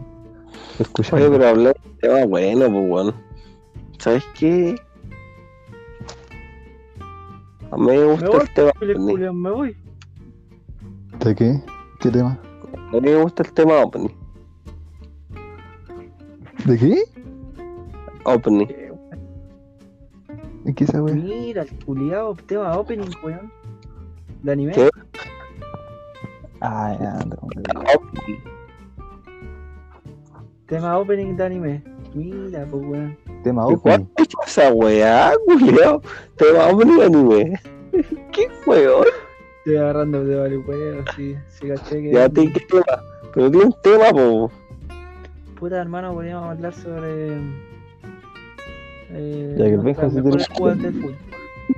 escuchando. Oye, pero hablando de tema bueno, pues weón. ¿Sabes qué? A mí me gusta Me voy, el tema ovni. culiao, me voy. ¿De qué? ¿Qué tema? A mí me gusta el tema ovni. ¿De qué? OVNI. Weón. ¿De qué esa weá? Mira, el culiao, tema opening, weón. De anime. ¿Qué? Ah, ya. Tema opening de anime. Mira, pues weón. Tema ¿Y opening. ¿Cuándo hecho esa weá, culiao? Te va a poner anime. ¿Qué weón? Estoy agarrando de varios weón, sí, sí caché que. Ya te qué tema. Pero tiene un tema, po. Puta hermano, podríamos hablar sobre. Eh, Ya que el Benja se tiene- del fútbol.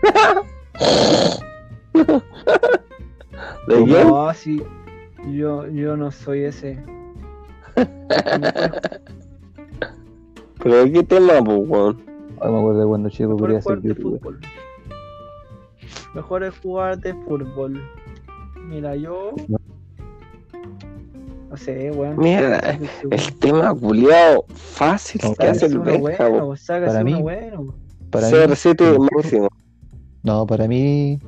¿De? No, sí. Yo, yo no soy ese. ¿Pero de qué tema, po, weón? Ay, me acuerdo de cuando chico quería Mejores ser de youtuber. fútbol. Mejores jugadores de fútbol. Mira, yo. No sé, weón. Mira, el tema culiao fácil No, que hace el Benja, bueno, Para mí- bueno. Para mí, CR7 el mejor- máximo. No, para mí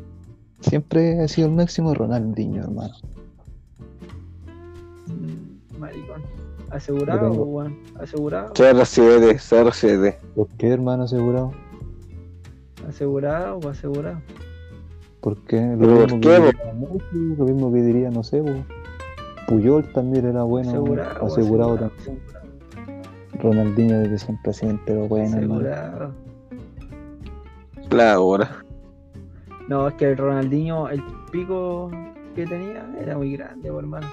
siempre ha sido el máximo Ronaldinho, hermano. Mm, Maricón. ¿Asegurado, tengo- weón? ¿Asegurado? CR7, CR7. ¿Por qué, hermano, asegurado? ¿Asegurado o asegurado? Porque lo ¿Pero mismo por que qué, diría lo mismo que diría, no sé, po. Puyol también era bueno, asegurado. asegurado, asegurado, también. Ronaldinho desde siempre ha sido pero bueno, asegurado. La hora. No, es que el Ronaldinho, el pico que tenía era muy grande, hermano.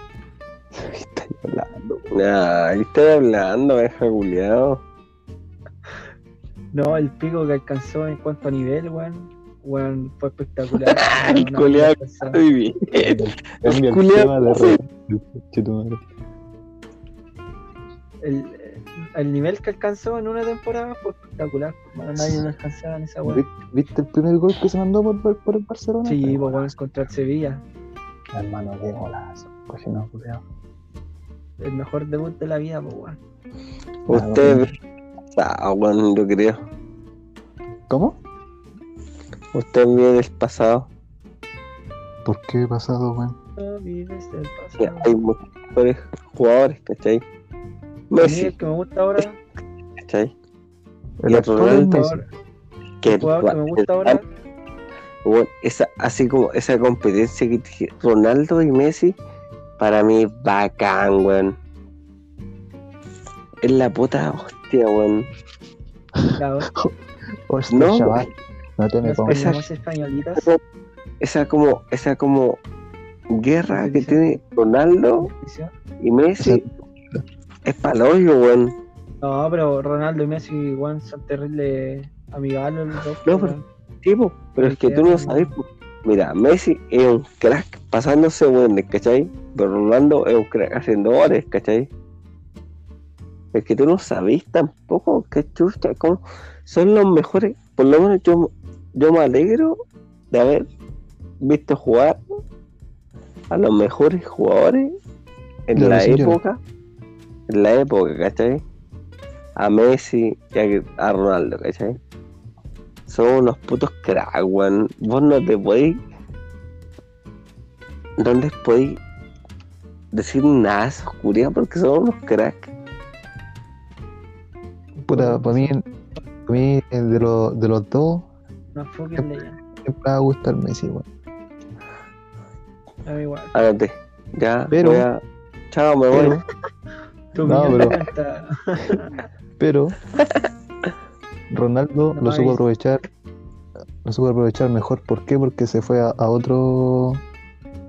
¿Qué estáis hablando? Ya, ahí estoy hablando, culiao. No, el pico que alcanzó en cuanto a nivel, weón. Weón, fue espectacular. El. Muy bien. El nivel que alcanzó en una temporada fue espectacular. Nadie lo alcanzaba en esa weón. ¿Viste- ¿Viste el primer gol que se mandó por, por el Barcelona? Sí, Pero, pues weón, contra el Sevilla. Hermano, qué golazo. Cochino, culiao. El mejor debut de la vida, pues weón. Usted, ah, bueno, yo creo. ¿Cómo? Usted viene del pasado. ¿Por qué pasado, weón? No vives del Ya, pasado. hay muchos mejores jugadores, ¿cachai? Messi, el que me gusta ahora, ¿cachai? El actual Ronaldo, Que el jugador que me gusta ahora, Bueno, esa, así como esa competencia que dije, Ronaldo y Messi, para mí es bacán, weón. Es la puta hostia, weón. la hostia, Hostia, No, chaval. No te me pongas. esa- tenemos españolitas. Esa como, esa como guerra que tiene Ronaldo y Messi es paloyo, weón. No, pero Ronaldo y Messi, igual son terribles amigables los dos. No, pues, pero- Tipo, pero es que tú no sabes. Mira, Messi es un crack pasándose weones, ¿cachai? Pero Ronaldo es un crack haciendo goles, ¿cachai? Es que tú no sabes tampoco, qué chucha, cómo son los mejores. Por lo menos yo, yo me alegro de haber visto jugar a los mejores jugadores en la época. En la época, ¿cachai? A Messi y a, a Ronaldo, ¿cachai? Son unos putos cracks, weón. Vos no te podéis. No les podéis decir nada a esos porque son unos cracks. Puta, para mí, para mí de, los de los dos, No leyenda. siempre me va a gustar Messi, weón. A mí igual. Ya, Pero- voy a. Chao, me voy. Pero, Tu No, opinión pero- pero Ronaldo No lo supo aprovechar, lo supo aprovechar mejor. ¿Por qué? Porque se fue a, a otro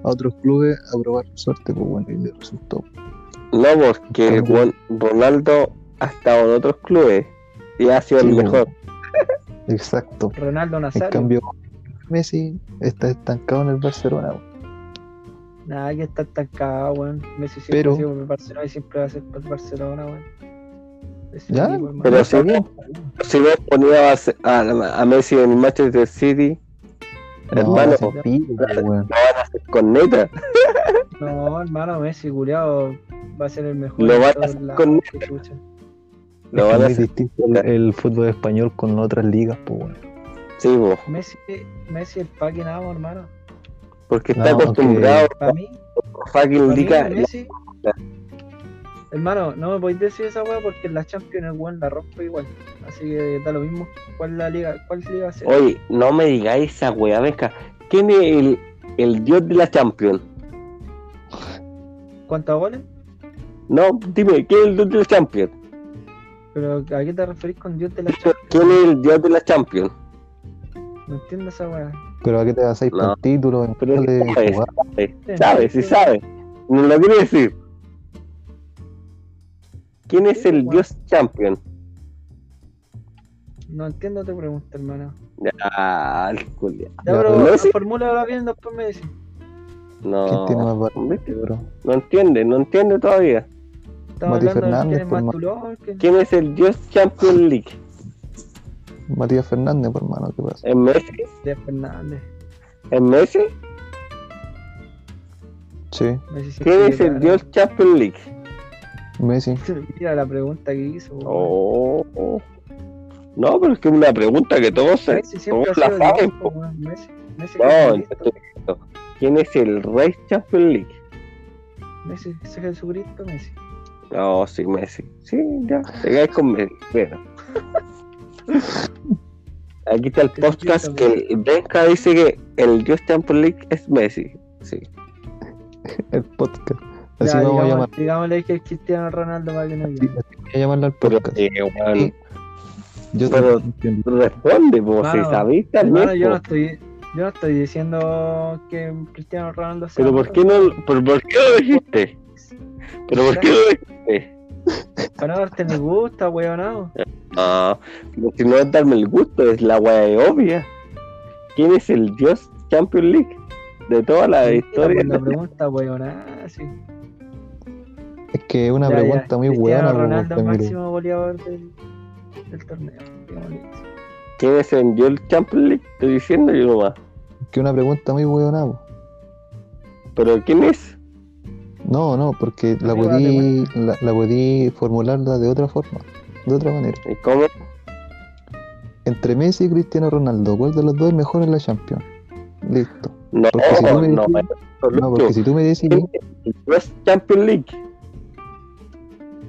a otros clubes a probar suerte, pues bueno, y le resultó. No, porque el Ronaldo ha estado en otros clubes y ha sido Sí, el mejor. Exacto. Ronaldo En Nazario. cambio, Messi está estancado en el Barcelona. Nada que está estancado, weón. Messi siempre Pero- ha sido por el Barcelona y siempre va a ser por el Barcelona, weón. ¿Ya? hermano. Pero si bien. Si vos ponías a, a, a Messi en el Manchester City, No, hermano, lo van a hacer con neta. No, hermano, Messi, culiao, va a ser el mejor. Lo van a hacer lados, con- qué Lo Es van a muy distinto el, el fútbol español con otras ligas, pues bueno. Sí, vos, Messi, Messi el fucking amo, hermano. porque está No, acostumbrado Para mí, fucking para mí, liga. Messi. Hermano, no me podéis decir esa weá porque en la Champions el weón la rompe igual. Así que da lo mismo. ¿Cuál la liga? ¿Cuál liga sea? Oye, no me digáis esa wea, venga. ¿Quién es el, el dios de la Champions? ¿Cuántos goles? No, dime, ¿quién es el dios de la Champions? Pero ¿a qué te referís con Dios de la Champions? ¿Quién es el dios de la Champions? No entiendo esa weá. Pero a qué te vas a ir No, por título en pero de sabes, jugar. sabe, sabe, sí sabe. No lo quiere decir. ¿Quién es el dios champion? No entiendo tu pregunta, hermano. Ya, el culiao. Ya, Messi- formula bien, después me decís. No, ¿Quién tiene más valor? ¿viste? bro? no entiende, no entiende todavía. Estamos Mati hablando de quién Fernández, es quién- ¿Quién es el dios Champions League? Matías Fernández, por hermano, ¿qué pasa? ¿Es Messi? Díaz Fernández. ¿Es Messi? Sí, Messi ¿Quién es el dios Champions League? Messi. Mira la pregunta que hizo. Oh, oh. No, pero es que es una pregunta que todos, se- Messi todos la saben. Messi, Messi, No, ¿Quién es el rey Champions League? Messi, ese Jesucristo, Messi. No, sí, Messi. Sí, ya, te caes con Messi. Bueno. Aquí está el podcast que Benja dice que el Dios Champions League es Messi. Sí. El podcast. Así Ya, vamos a digamos- llamar. Digámosle que es Cristiano Ronaldo para que no voy a llamarlo al Pero, podcast. eh, weón, Yo pero- responde, pues, si Hermano, también. yo no estoy, yo no estoy diciendo que Cristiano Ronaldo sea Pero ¿por qué no, pero por qué lo dijiste? Pero ¿por qué lo dijiste? Para no darte me gusta, weón, no. Si no es darme el gusto, es la weá obvia. ¿Quién es el Dios Champions League? De toda la historia. La pregunta, sí. Es que es una Ya, ya. pregunta muy buena, Ronaldo, Ramiro. máximo goleador del, del torneo. ¿Quién es el Dios Champions League? Estoy diciendo yo nomás. Es que es una pregunta muy buena. po. ¿Pero quién es? No, no, porque la Amigo, podí, la, la podí formularla de otra forma, de otra manera. ¿Y cómo? Entre Messi y Cristiano Ronaldo, ¿cuál de los dos es mejor en la Champions? Listo. No, Porque si tú me no, decís- No, porque si tú me decís, ¿Quién es Champions League?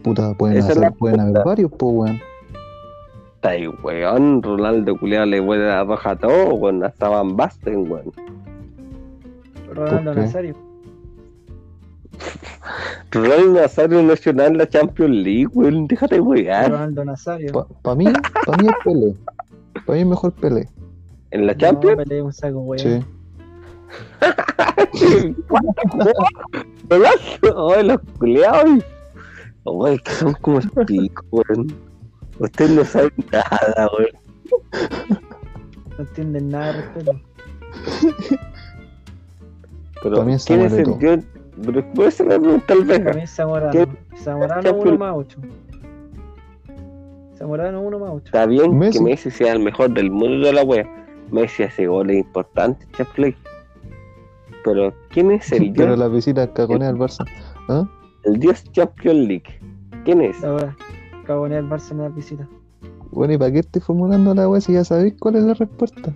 puta, pueden, Esa hacer, pueden haber varios, pues, weón. Está ahí, weón. Ronaldo culiado le vuelve la roja a todo, weón. Hasta Van Basten, weón. Ronaldo. Nazario. Ronaldo Nazario nacional en la Champions League, weón. Déjate weón. Ronaldo Nazario. Para mí, para mí es Pelé. Para mí es mejor Pelé. ¿En la No, Champions? peleé un saco, weón. Sí. Ay, los culiados. Ay, que son como pico, weón. Ustedes no saben nada, weón. No entienden nada de respeto. Pero, También es Pero puede ser la pregunta al Vega. Zamorano. Zamorano Champions- 1 más 8. Zamorano 1 más 8. Está bien Messi. que Messi sea el mejor del mundo de la wea. Messi hace goles importantes, Champions League. Pero, ¿quién es el Pero Dios? la visita cagonea al Barça. ¿Ah? El Dios Champions League. ¿Quién es? Ahora, cagonea el Barça en la visita. Bueno, ¿y para qué estoy formulando la weá si ya sabéis cuál es la respuesta?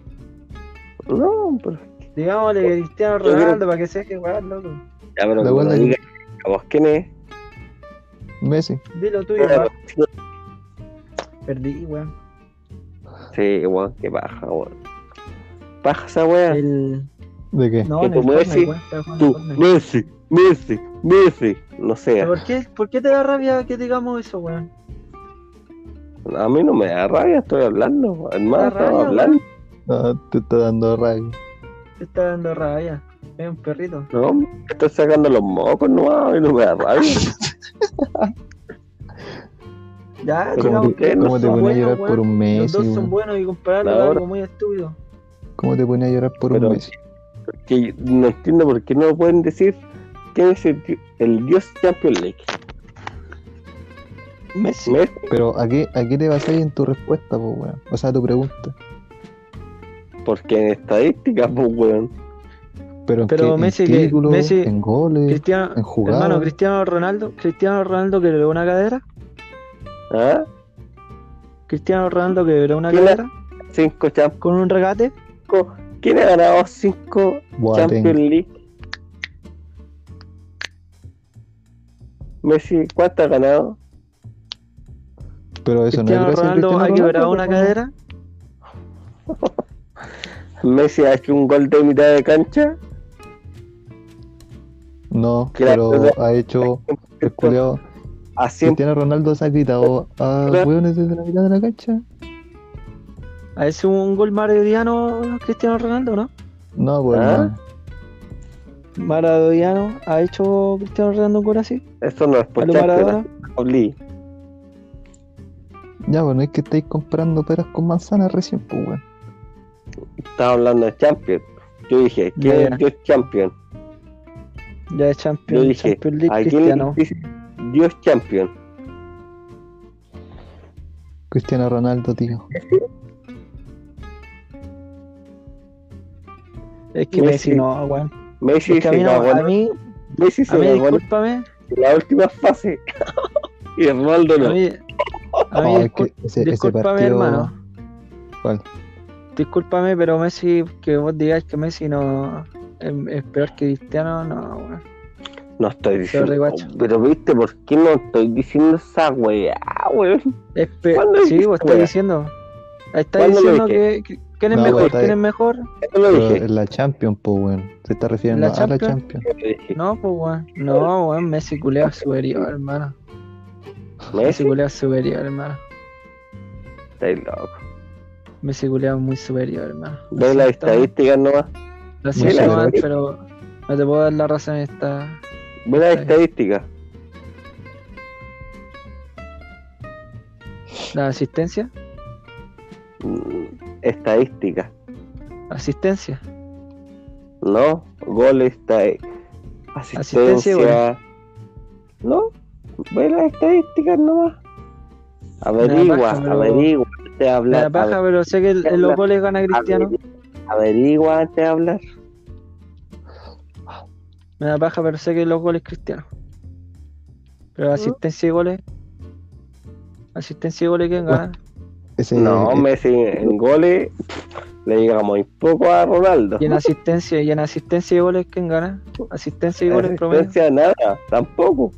No, pero. Digámosle Cristiano creo- Ronaldo para que sea que weón, loco. Ya, pero La lo de- diga, ¿a vos quién es? Messi. Dilo tuyo, Pero. Perdí, weón. Sí, weón, qué paja, weón. Paja esa. El. ¿De qué? No, Que Messi, weón, estaba Tú. Messi, Messi, Messi. No sé. ¿Pero ¿Por qué, ¿Por qué te da rabia que digamos eso, weón? A mí no me da rabia, estoy hablando. Hermano, rabia, hablando. Ah, te está dando rabia. Te está dando rabia. Es un perrito. No, estoy sacando los mocos, no, mí no me da rabia. Ya, digamos ¿por qué que los ¿Cómo te pones a llorar por un Los Messi? dos son buenos y compararlo es algo muy estúpido. ¿Cómo te pones a llorar por un Messi? Porque no entiendo por qué no pueden decir quién es el, el Dios Champions League. Messi. Messi, Pero ¿a qué, ¿a qué te basas en tu respuesta, po, weón? O sea, tu pregunta. porque en estadística, pues, weón. Pero en, Pero qué, en Messi que- títulos, Messi- en goles, Cristiano, en jugadas. hermano, Cristiano Ronaldo, Cristiano Ronaldo que le una cadera, ¿Ah? Cristiano Ronaldo que le una ¿Quién cadera Cinco Champions. con un regate, ¿Quién ha ganado cinco Boateng. Champions League? Messi, ¿cuánto ha ganado? Pero eso no es Cristiano gracias a Ronaldo Cristiano ha quebrado una cadera, Messi ha hecho un gol de mitad de cancha. No, Que la- pero ha hecho el 100 Cristiano Ronaldo se ha quitado a hueones desde la mitad de la cancha. ¿A ese un gol maradoniano Cristiano Ronaldo, no? No, pues ¿Ah? hermano. Maradoniano, ¿ha hecho Cristiano Ronaldo un gol así? Esto no es por ¿A lo Champions, Maradona? Ya, bueno, es que estáis comprando peras con manzanas recién, pues weón. Estaba hablando de Champions. Yo dije, ¿quién ya. es Dios Champion? Ya es Yo Champions, dije, Champions League ¿a quién Cristiano. Dios Champion? Cristiano Ronaldo, tío. Es que Messi. Messi no, weón. Messi Es que a se mí, no, a mí, Messi a se mí discúlpame, la última fase. y Ronaldo a no. mí, a mí Oh, es que ese, ese discúlpame, partido. hermano. ¿Cuál? Discúlpame, pero Messi, que vos digáis que Messi no es, es peor que Cristiano, no, weón. No estoy diciendo. Pero viste, ¿por qué no estoy diciendo esa weá, weón? Es pe- ¿Cuándo sí, dijiste, vos estás diciendo. Ahí está ¿Cuándo lo diciendo que, que- quién es No, mejor, quién es mejor. Eso lo dije. la Champions, pues weón. Se está refiriendo ¿La a la Champions? No, pues weón. No, weón, Messi culea superior, hermano. Messi culea superior, hermano. estáis loco. Messi culea muy superior, hermano. Ve las estadísticas nomás. Lo siento, pero no te puedo dar la razón en esta. Bien. estadísticas. La asistencia. Mm, Estadísticas. Asistencia. No, goles, está Asistencia y asistencia. No, ve las estadísticas nomás. Averigua, paja, averigua Me hablar. da paja, pero sé que el- en los goles gana Cristiano. Averigua, averigua antes de hablar. Me da paja, pero sé que los goles Cristiano. Pero asistencia y goles. Asistencia y goles, ¿quién gana? Ese, No, eh, Messi en goles le llegamos muy poco a Ronaldo. Y en asistencia, y en asistencia y goles, ¿quién gana? Asistencia y goles promedio. Asistencia nada, tampoco.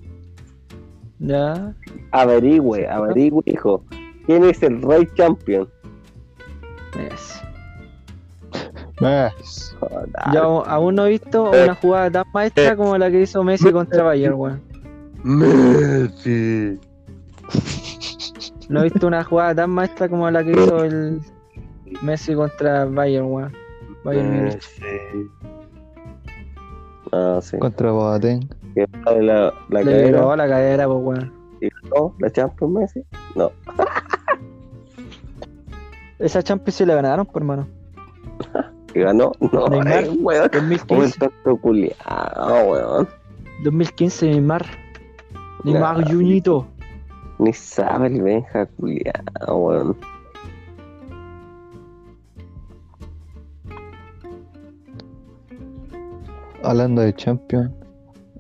Ya. Averigüe, averigüe, hijo. ¿Quién es el Rey Champion? Messi. Messi. Joder, Yo aún- aún no he visto una jugada tan maestra como la que hizo Messi contra Bayern, weón. Messi. No he visto una jugada tan maestra como la que hizo el Messi contra Bayern, weón. Bayern. Messi. Ah, sí. Contra Boateng. La, la Le cadera la cadera, pues, weón. y ganó la Champions Messi. No. Esa Champions se la ganaron, por hermano. ¿Que ganó? No, Neymar. eh, weón. Un 2015. tanto culiado, weón. 2015, Neymar. Neymar Nah. Junito. Ni sabe el Benja culiado, weón. Hablando de Champions,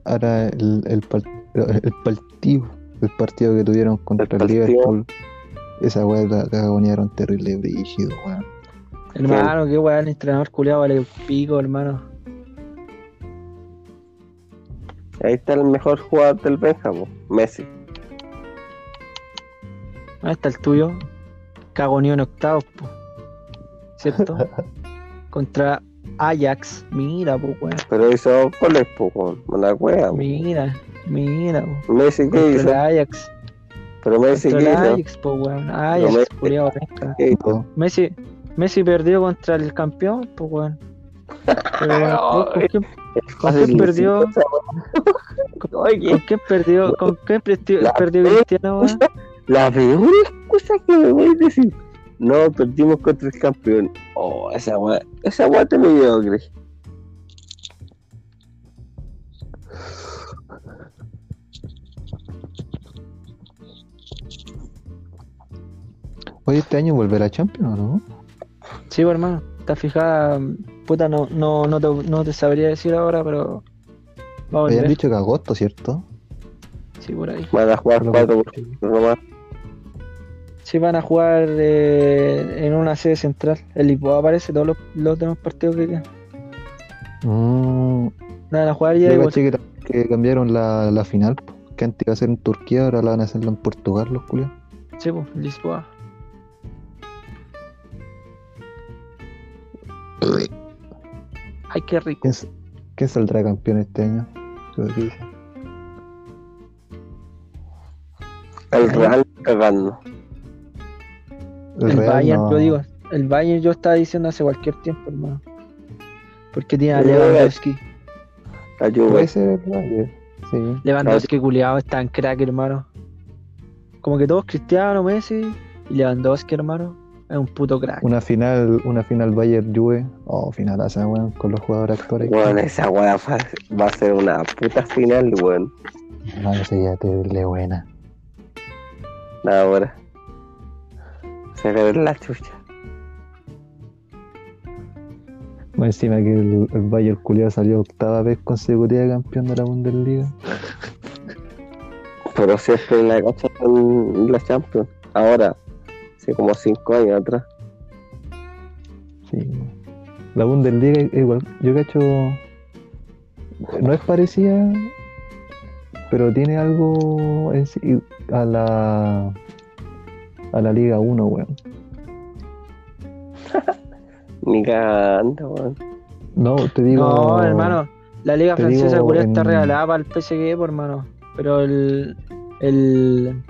ahora el, el, par- el partido, el partido que tuvieron contra El. Liverpool, esa weá la cagagonearon terrible brígido, weón. Hermano, qué weón, el entrenador culiado vale un pico, hermano. Ahí está el mejor jugador del Benja, po, Messi. ¿Dónde está el tuyo? Cagoneó en octavos, po. ¿Cierto? Contra Ajax. Mira, po, weón. Pero hizo goles, po, weón. Mala po. Mira, mira, po. Messi, ¿qué Contra hizo? Ajax. Pero Messi, Contra ¿qué hizo? Ajax, po, weón. Ajax, culiado. Messi, Messi perdió contra el campeón, pues weón. Pero, ¿con, quién, con quién perdió? ¿Con quién perdió? ¿Con quién perdió, Cristiano, weón? la peor excusa que me voy a decir. No, perdimos contra el campeón. Oh, esa wea, esa wea te mediocre. Oye, este año vuelve la Champions, ¿o no? Sí, pues, hermano. Está fijada. Puta, no, no, no, te, no te sabría decir ahora, pero. Va a Habían dicho que agosto, ¿cierto? Sí, por ahí. Van a jugar cuatro nomás. Sí, van a jugar eh, en una sede central. El Lisboa aparece todos los, los demás partidos que quedan. Mm, Van a jugar ya yo caché que, que cambiaron la, la final, que antes iba a ser en Turquía, ahora la van a hacerlo en Portugal, los culiados. Sí, pues, Lisboa. Ay, qué rico. ¿Quién, saldrá campeón este año? El Real cagando. El, Real Bayern, no- yo digo, el Bayern yo estaba diciendo hace cualquier tiempo, hermano. Porque tiene a Lewandowski. La Puede Juve. ser el Bayern. Sí. Lewandowski culiado es tan crack, hermano. Como que todos Cristiano, Messi y Lewandowski, hermano. Es un puto crack. Una final, una final Bayern Juve. Oh, final esa weón, con los jugadores actuales. Weón, esa weá va a ser una puta final, weón. No, sería terrible buena. Ahora. Se ve la chucha. Más encima que el, el Bayern culiado salió octava vez consecutiva campeón de la Bundesliga. Pero siempre la cacha en la Champions. Ahora, hace como 5 años atrás. Sí. La Bundesliga es igual, yo cacho. No es parecida, pero tiene algo en sí a la a la Liga 1, weón. Ni cagando, weón. No, te digo. No, hermano. La liga francesa digo, culiá está en- regalada para el PSG, por hermano. Pero el, el.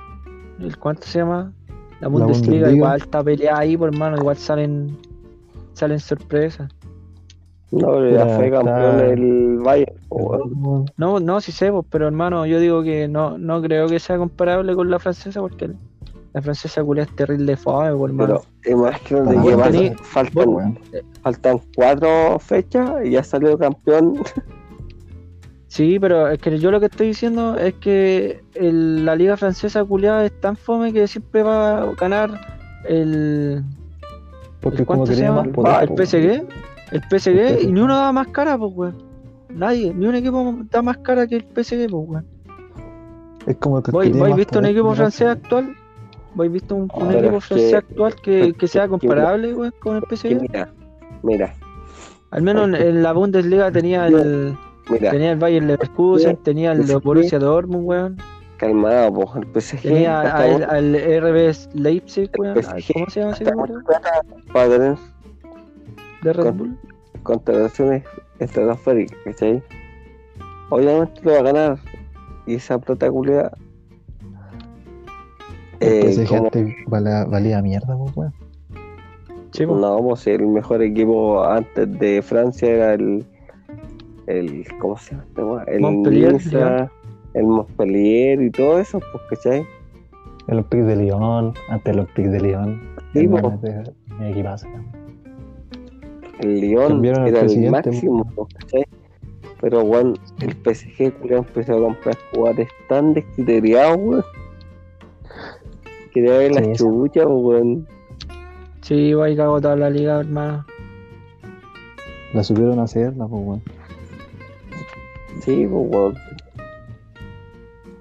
el ¿Cuánto se llama? La Bundesliga, Bundesliga. igual está peleada ahí, por hermano. Igual salen. Salen sorpresas. No, pero ya fue está- campeón el Bayern, weón. No, no, sí sé, pues, pero hermano, yo digo que no, no creo que sea comparable con la francesa porque la francesa culia es terrible fome, por hermano. Pero imagínate Ah, que tení- faltan, faltan cuatro fechas y ya salió campeón. Sí, pero es que yo lo que estoy diciendo es que el- la liga francesa culiada es tan fome que siempre va a ganar el, Porque el como ¿cuánto se llama? más poder, el PSG, el PSG y ni uno da más cara, pues weón. Nadie, ni un equipo da más cara que el PSG, pues weón. Es como que el que ¿Vos tiene habéis más visto un equipo francés actual? ¿Vos habéis visto un, equipo francés que- actual que, que sea comparable weón, con el PSG? mira, mira, Al menos en, en la Bundesliga tenía el, mira, tenía el Bayern Leverkusen, Mira, tenía el PSG. Borussia Dortmund, weón. calmado, po, el PSG. Tenía al, RB Leipzig, weón. PSG ¿Cómo se llama ese tener De Red con- Bull. contrataciones estratosféricas, ¿cachai? Obviamente lo va a ganar. Y esa plata culiada. Eh, PSG como- antes valía, valía mierda, pues, weón. Sí, po. No, pues el mejor equipo antes de Francia era el. El ¿Cómo se llama? este? El Montpellier, el Montpellier y todo eso, pues, ¿cachai? El Olympique de Lyon, ante el Olympique de Lyon. Sí, equipazo. El Lyon era el máximo, pues, ¿cachai? Pero, weón, el PSG culiao, empezó a comprar jugadores tan descriteriados, weón. Quería ver Sí, las eso. chuchas, weón. Sí, va cagó toda la liga, hermano. La supieron hacerla, pues, weón. Sí, pues, weón.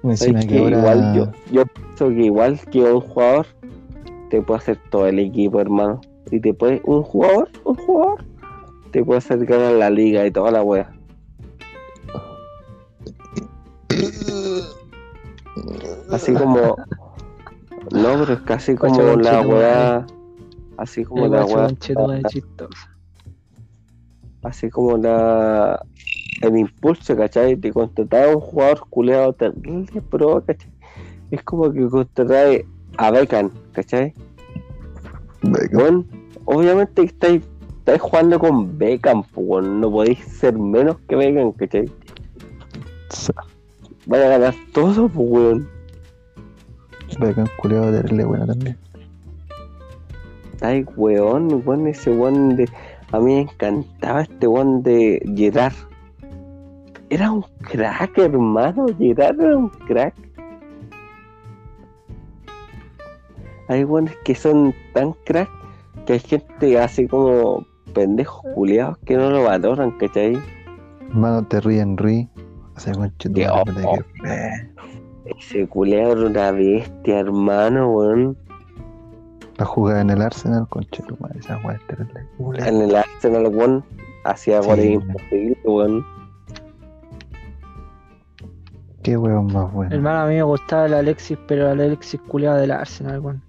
Encima Es que que ahora. igual yo, yo pienso que igual que un jugador te puede hacer todo el equipo, hermano. Y te puede, un jugador, un jugador, te puede hacer ganar la liga y toda la wea. Así como. No, pero es casi como la wea. Así como El la chistoso. Así como la. El impulso, ¿cachai? Te contrataba a un jugador culeado terrible, pero, ¿cachai? Es como que contrataba a Beckham, ¿cachai? Venga. Bueno, obviamente estáis, estáis jugando con Beckham, pues, no podéis ser menos que Beckham, ¿cachai? Van a ganar todo, pues, weón. Beckham, culiado, terrible buena también. Ay, weón, weón, ese weón de. A mí me encantaba este weón de Gerard. Era un crack, hermano. Gerard era un crack. Hay weones que son tan crack que hay gente así como pendejos culiados que no lo valoran, ¿cachai? Hermano, Terry Henry. O sea, conche que- Ese culiado era una bestia, hermano, weón. La jugada en el Arsenal, conche tu madre, esa culiao. En el Arsenal, weón, hacía Sí, goles weón. imposibles, weón. Qué weón más bueno. Hermano, a mí me gustaba el Alexis, pero el Alexis culiado del Arsenal, weón.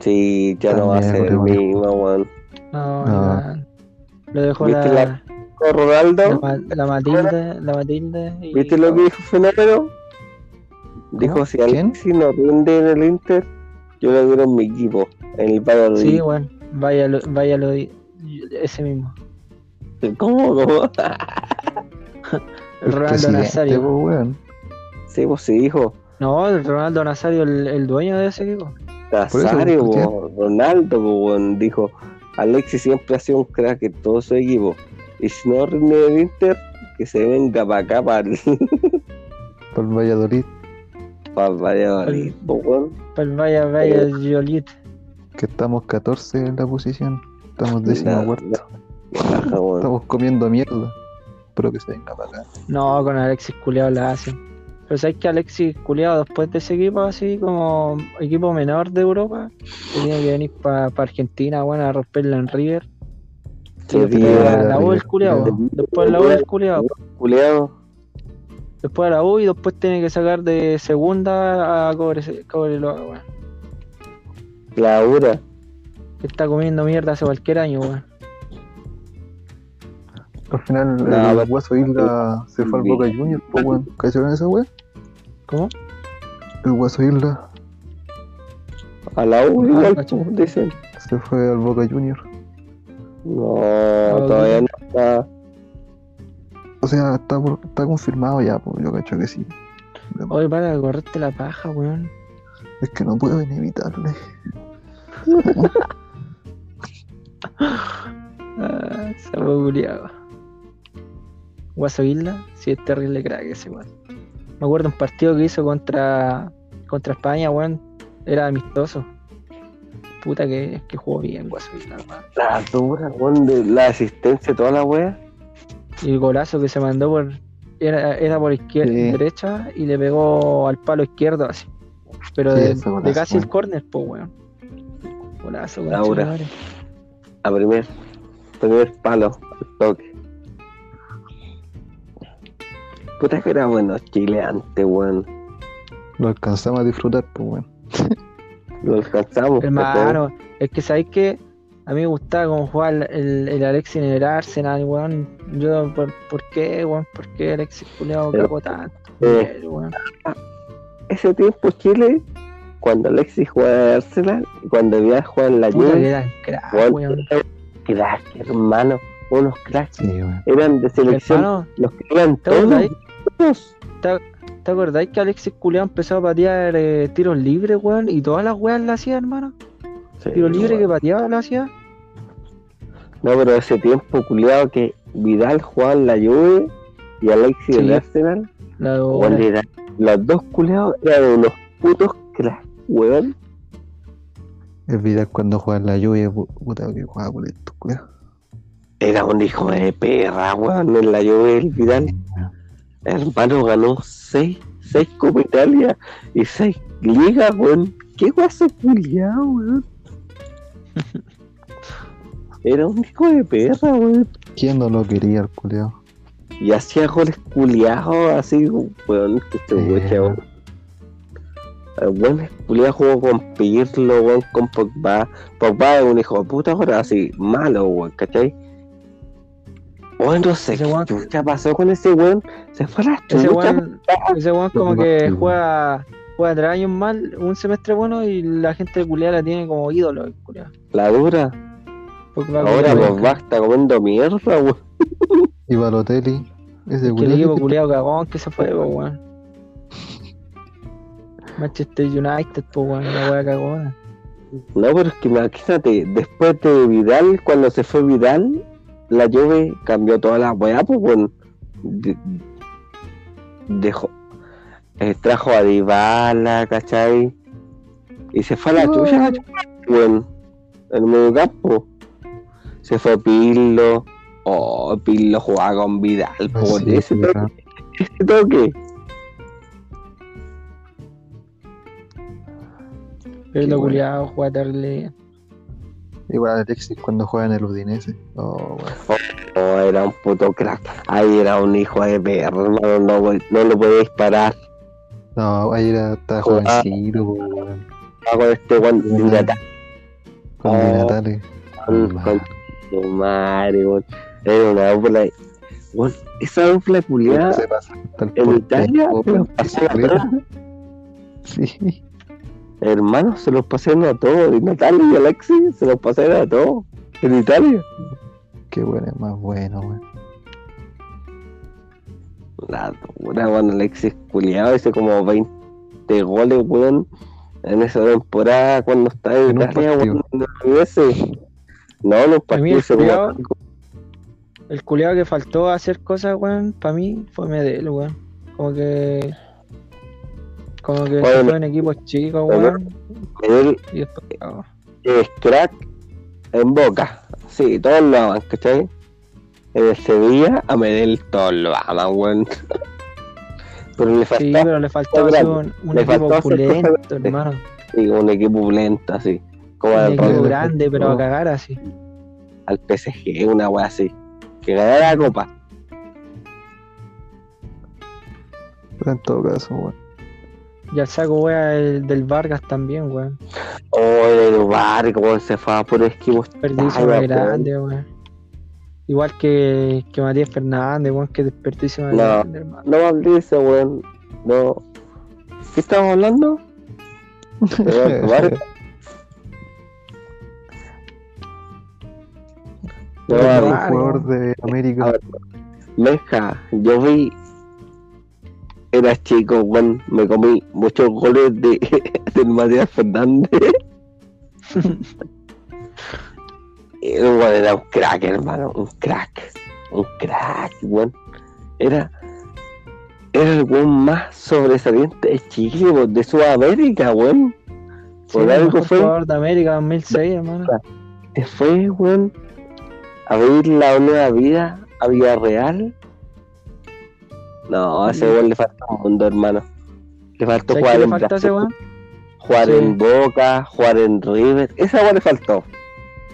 Sí, ya no va a ser el weón. mismo, weón. No, No. weón. Lo dejó ¿Viste la, la- Ronaldo. La, Ma- la Matilde, la Matilde. y- ¿Viste lo que dijo Fenómeno? Dijo, si. Alexis no rinde en el Inter, yo lo quiero en mi equipo, en el Valladolid. Sí, bueno, vaya, lo- vaya lo ese mismo. ¿Cómo? ¿Cómo? El Ronaldo Nazario. po, weón. Sí, pues sí, dijo. No, el Ronaldo Nazario, el, el dueño de ese equipo. Nazario, pues, po, Ronaldo, po, weón, dijo, Alexis siempre ha sido un crack en todo su equipo. Y si no rinde el Inter, que se venga para acá, para el, Por Valladolid, para el Valladolid, po, weón. Pues vaya, vaya, Joliet. que estamos 14 en la posición. Estamos décimo cuarto. Estamos comiendo mierda. Espero que se venga para acá. No, con Alexis Culeado la hacen. Pero sabes que Alexis Culeado, después de ese equipo, así como equipo menor de Europa, que tiene que venir para Argentina, bueno, a romperla en River. Sí, la River, U el Culeado. Después a la U el Culeado. Culeado. Después a la U y después tiene que sacar de segunda a Cobre- Cobreloa, weón. Laura. Que está comiendo mierda hace cualquier año, weón. Al final, No, el pero- Hueso Isla se fue al. Boca Juniors, po, weón. ¿Cacharon esa weón? ¿Cómo? El Hueso Isla A la U Ah, igual, dicen. se fue al Boca Juniors. No, todavía no está. O sea, está, por- está confirmado ya, pues yo cacho que sí. Oye, para de correrte la paja, weón. Es que no puedo inevitarle. Ah, se fue culiado. Guaso Isla, sí es terrible crack ese weón. Me acuerdo un partido que hizo contra contra España, weón. Era amistoso. Puta que, que jugó bien Guaso Isla, weón. La dura, weón, de la asistencia, toda la wea. Y el golazo que se mandó por. Era, era por izquierda, Sí. derecha y le pegó al palo izquierdo así. Pero Sí, de, golazo, casi el córner, pues weón. Golazo, weón. Laura. A primer, primer palo, al toque. Puta que era bueno Chile antes, weón. Lo alcanzamos a disfrutar, pues weón. Lo alcanzamos. Hermano, es que sabéis que a mí me gustaba cómo jugaba el, el, Alexis en el Arsenal, weón. Yo, ¿por, por qué, weón? ¿Por qué Alexis cagó tanto? Eh. weón? Ese tiempo Chile, cuando Alexis jugaba en Arsenal, y cuando había jugado en la Juve, eran crack, weón, crack, hermano. Unos cracks. Sí, weón. Eran de selección. Hermano, Los que eran ¿te todos. Todos. ¿Te, te acordáis que Alexis Culeado empezó a patear eh, tiros libres, weón? Y todas las weas la hacía, hermano. Sí, Tiro libre weón. que pateaba la hacía. No, pero ese tiempo culiado que Vidal jugaba en la Juve y Alexis en Sí. el Arsenal, La weón, hora. era- los dos culiados eran unos putos cracks, weón. Es Vidal cuando juega en la lluvia, pu- puta que juega por esto, culiao. Era un hijo de perra, weón, en la Juve el Vidal. Hermano ganó seis, seis Copa Italia y seis ligas, weón. ¿Qué guaso culiado, weón? Era un hijo de perra, weón. ¿Quién no lo quería, el culiao? Y hacía goles culiados así, weón, que este weón, weón. El weón culiado jugó con Pirlo, weón, con Pogba. Pogba es un hijo de puta ahora así, malo, weón, ¿cachai? Weón, no sé Ese qué weón- pasó con ese weón. Se fue a la Ese weón, ese weón como que juega, juega tres años mal, un semestre bueno y la gente de culiada la tiene como ídolo, el culiao. La dura. Ahora Pogba está comiendo mierda, weón. Y Balotelli, ese Es que el equipo culiado cagón que se fue, po, weón. Manchester United, po, weón, la wea cagona. No, pero es que imagínate, después de Vidal, cuando se fue Vidal, la Juve cambió toda la weá, pues. De- dejó, eh, trajo a Dybala, ¿cachai? Y se fue a la chucha, la chucha, weón. En el medio campo. Se fue Pirlo. Oh, Pirlo jugaba con Vidal, por sí, ese, sí, toque, ese toque. Pero Qué lo bueno. culiado juega terrible. Igual Alexis cuando juega en el Udinese. Oh, weón. No, era un puto crack. Ahí era un hijo de perro, hermano. No, no, no lo podía disparar. No, ahí era, estaba jovencito, weón. Con este weón de Con Natal, Di Oh. Natale. con, con su madre, weón. Era una dupla. Weón, esa dupla culiada en Italia po, se los po, pasaron a culiao. todos. Sí. Hermanos, se los pasaron a todos. Y Natalia y Alexis se los pasaron a todos. En Italia. Qué bueno, es más bueno, weón. La dura, weón. Alexis culiado hizo como 20 goles, weón. En esa temporada cuando estaba en, Italia, weón. No, en un partido el culiado que faltó a hacer cosas, weón, para mí fue Medel, weón. Como que. Como que se me- fue en equipos chicos, weón. Él Y después. cagó. es crack en Boca. Sí, todos lo aman, ¿cachai? En el Sevilla, a Medel todos lo aman, weón. Pero le Sí, faltaba pero le grande. un, un Le equipo opulento, hermano. sí, un equipo lento, así. Como Un equipo grande, pero a cagar así. al PSG, una wea así. Que ganara la copa. Pero en todo caso, weón. Y al saco, weón, el del Vargas también, weón. Oh, el barco, weón, se fue a por más weón. grande, weón. Igual que, que Matías Fernández, weón, que desperdicio más No. grande, hermano. No maldice, weón. No. ¿Qué estamos hablando? De. No, Vargas. jugador de América. Meja, yo vi. Era chico, weón. Me comí muchos goles de, del Matías Fernández. El era un crack, hermano. Un crack. Un crack, weón. Era. Era el weón más sobresaliente de Chile, de Sudamérica, weón. Sí, Por el algo fue. jugador de América 2006, hermano. Se fue, weón, a vivir la nueva vida a Villarreal. No, a ese weón le falta un mundo, hermano. Le faltó ¿Sabes jugar qué le en falta a ese Brasil, weón? jugar Sí. en Boca, jugar en River. Esa weón le faltó.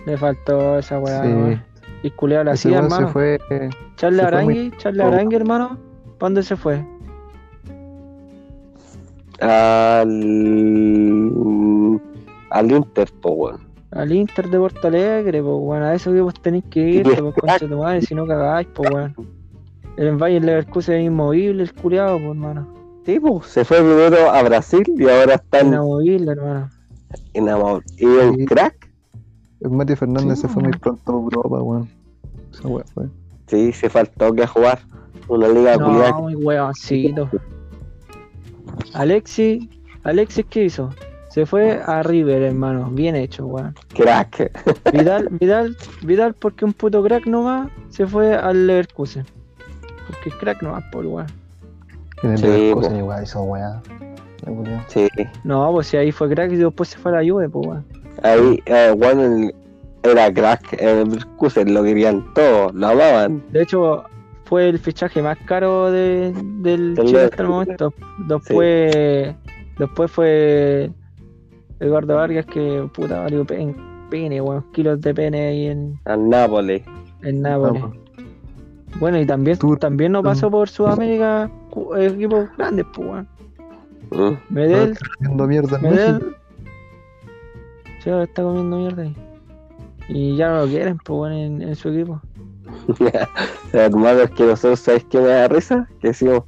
Le faltó esa weá, Sí. weón. Y el culiao la hacía, se hermano. fue. eh, Charles se fue Arangui, Charles poco. Arangui, hermano. ¿Para dónde se fue? Al. Al Inter, po, weón. Al Inter de Porto Alegre, pues weón. A esos equipos tenéis que ir, es pues concha de tu madre, si no cagáis, pues weón. El Bayern Leverkusen es inmovible, el culiao, pues hermano. Sí, po, se fue primero a Brasil y ahora está en, Inamovible, hermano. en Amor. Y Sí. crack. El Mati Fernández Sí, se fue muy pronto a Europa, weón. Esa weá fue. Sí, se faltó que jugar una liga culiada. No, muy weoncito. Alexis, Alexis, ¿qué hizo? Se fue a River, hermano. Bien hecho, weón. Crack. Vidal, Vidal, Vidal, porque un puto crack nomás se fue al Leverkusen. Porque es crack nomás, por weón. En el Sí, po. igual hizo weá. La weá. Sí. No, pues si ahí fue crack y después se fue a la Juve, pues weón. Ahí, eh, bueno, el- era crack en el lo querían todos, lo amaban. De hecho, fue el fichaje más caro de, del Del Chile hasta el momento. Después, después fue Eduardo Vargas que puta valió pen- pene, weón. Kilos de pene ahí en, Al Nápoles. en Nápoles. Ah, Bueno, y también, Tú- también no pasó por Sudamérica equipos grandes, pues weón. Mm. Medel, Haciendo mierda en México. Medel. Sí, ahora está comiendo mierda ahí. Y ya no lo quieren, pues weón, en, en su equipo. Hermano, es que nosotros, ¿sabes qué me da risa? Que decimos,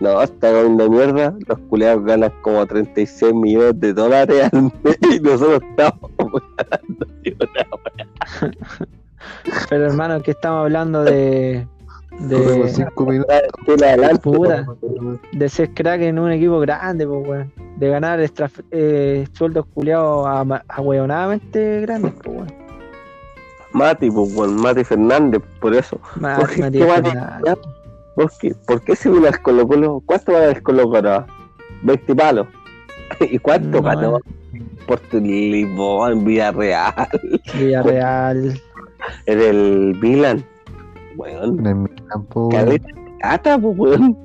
no, está comiendo mierda, los culeados ganan como 36 millones de dólares al mes y nosotros estamos ganando ni una Pero hermano, que estamos hablando de. De, cinco minutos. Adelante. Puta. de ser crack en un equipo grande, pues weón. De ganar extra, eh, sueldos culiados a- ahueonadamente grandes, pues weón. Mati, pues, bueno, Mati Fernández, por eso. Ma- ¿Por qué Mati? Fernández. ¿Por qué? ¿Por qué se vino al Colo Colo? ¿Cuánto va el Colo Colo? 20 palos. ¿Y cuánto No, ganó? eh. Por Lisboa, en Villarreal, Villarreal. En el Milan. Weón, En el Milan, po, weón. de pues. En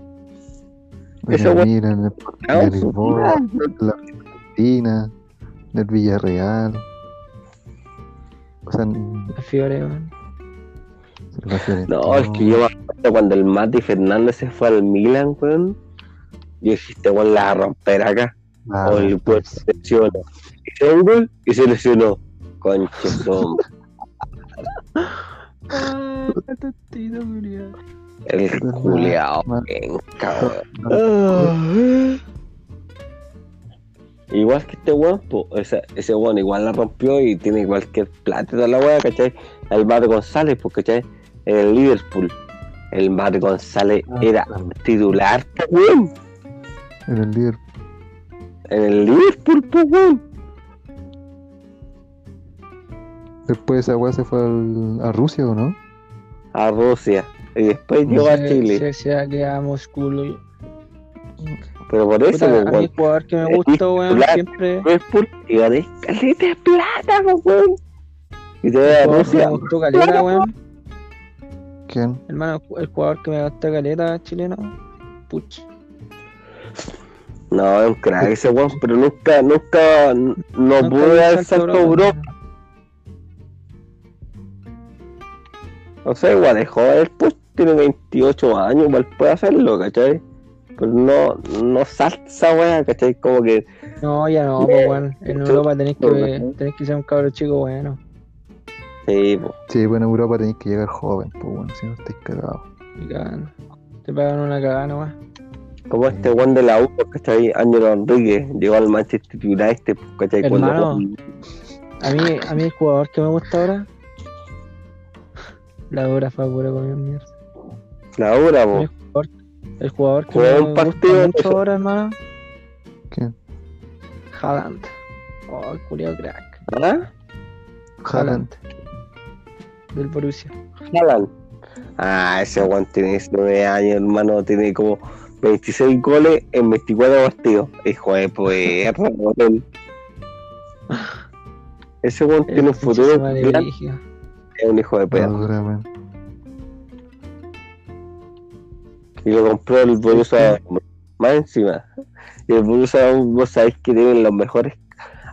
Eso, el weón. Milan, en el en Lisboa, en la Argentina, en el Villarreal. O sea, en La Fiore, weón. No, es que yo me acuerdo cuando el Mati Fernández se fue al Milan, weón. Yo dije, este weón la romper acá. Ah, o el weón se lesionó. Hizo un gol y se lesionó. Conche, su- Ah. El culeado, Man. bien cabrón. Igual que este weón, ese, ese weón igual la rompió y tiene cualquier plata y toda la weá, ¿cachai? El Mar González, pues, ¿cachai? En el Liverpool. El Mar González Ah, era claro. titular, weón. En el líder. En el Liverpool, pues, weón. Después esa weá se fue al- a Rusia, ¿o no? A Rusia. Y después llegó a Chile. Se, se ha quedado a Moscú. lo- Pero por eso, Puta, pues, a mí weón. el jugador que me Es gustó, weón, siempre. Liverpool y gané caleta de plata, weón. Y te voy a que me Rusia. gustó caleta, weón. ¿Quién? Hermano, el jugador que me gustó caleta chileno. Puch. No, es un crack ese weón, pero nunca, nunca, no pudo dar salto a Europa. O sea, igual es joven, pues tiene 28 años, igual puede hacerlo, ¿cachai? Pero no, no salta esa weá, ¿cachai? Como que, No, ya no, pues, weón. En Europa tenés que, tenés que ser un cabro chico bueno. sí, po. Sí, bueno, en Europa tenéis que llegar joven, pues bueno, si no estáis cagados. Te pagan una cagada nomás. como este weón de la U, ¿cachai? Ángelo Enrique llegó al Manchester United, pues, ¿cachai? Cuando Hermano. A mí, a mí el jugador que me gusta ahora. La hora fue pura con mierda. la hora, A mí po. El jugador, el jugador que Jugó me un gusta partido, mucho eso. ahora, hermano. ¿Quién? Haaland. Oh, el culiao crack. ¿Ah? Haaland. Del Borussia. Haaland. Ah, ese weón tiene 19 años, hermano, tiene como 26 goles en 24 partidos. Hijo de weón. Ese weón tiene un futuro es un hijo de perra. Y lo compró el Borussia Dortmund. Más encima. Y el Borussia Dortmund, vos sabéis que tienen los mejores,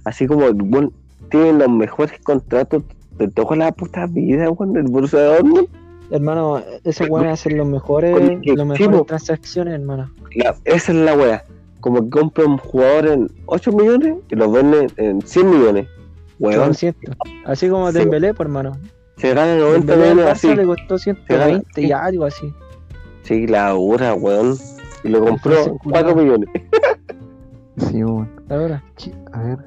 así como el tienen los mejores contratos de toda la puta vida, weón, del Borussia Dortmund. Hermano, ese weón hace los mejores, los mejores transacciones, hermano. La- esa es la wea. Como que compra un jugador en 8 millones y lo vende en 100 millones. Weón, 900. Así como Sí. Dembélé, por hermano. Se gana 90 Dembélé al millones así. le costó 120 y Sí. algo así. Sí, la hora, weón. Y lo compró Entonces, en 4 culiao. millones. Sí, weón. Ahora. A ver.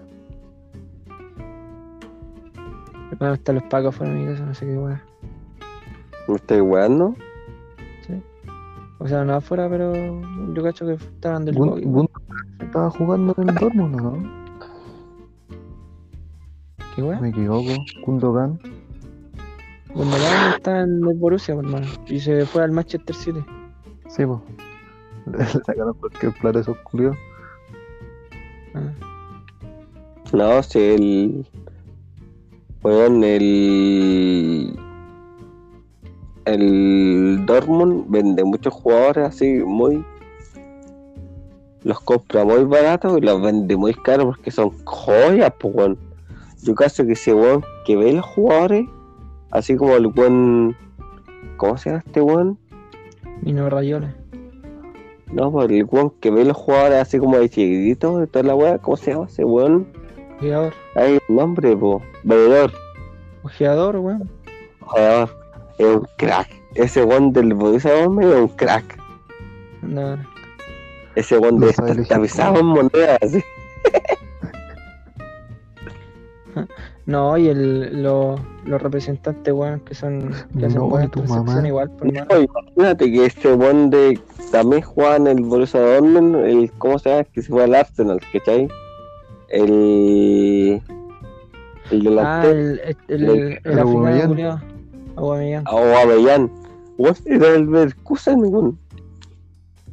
hermano, hasta los pagos fueron mi casa, no sé qué weón. ¿Me estoy weando? O sea, no afuera, pero yo cacho que estaban del Gun- estaba jugando en el Dortmund, ¿o ¿no? ¿Qué weón? Me equivoco. Gundogan. Gundogan está en el Borussia, por hermano. Y se fue al Manchester City. Sí, po. Le sacaron cualquier plata a esos culiados. Ah. No, si el. Weón, el. El Dortmund vende muchos jugadores así muy. Los compra muy baratos y los vende muy caros porque son joyas, pues, weón. Yo caso que ese weón que ve los jugadores, así como el buen. ¿Cómo se llama este weón? Mino Rayola. No, pues el weón que ve los jugadores así como de chiquititos de toda la weá, ¿cómo se llama ese weón? Ojeador. Hay un nombre, po. Veedor. Ojeador, weón. jugador, es un crack. Ese one del Borussia Dortmund es un crack. No, Ese one Lo de tapizado en monedas. así. no y el, lo- los representantes, weón, que son. Que hacen No, buenas tu mamá. igual, por. No, imagínate que ese one de también juega en el Borussia Dortmund, el ¿cómo se llama? Que se fue al Arsenal, ¿cachai? El el Ah, delantero el, el, el, el-. Aubameyang. Aubameyang, weón, era el Leverkusen, weón.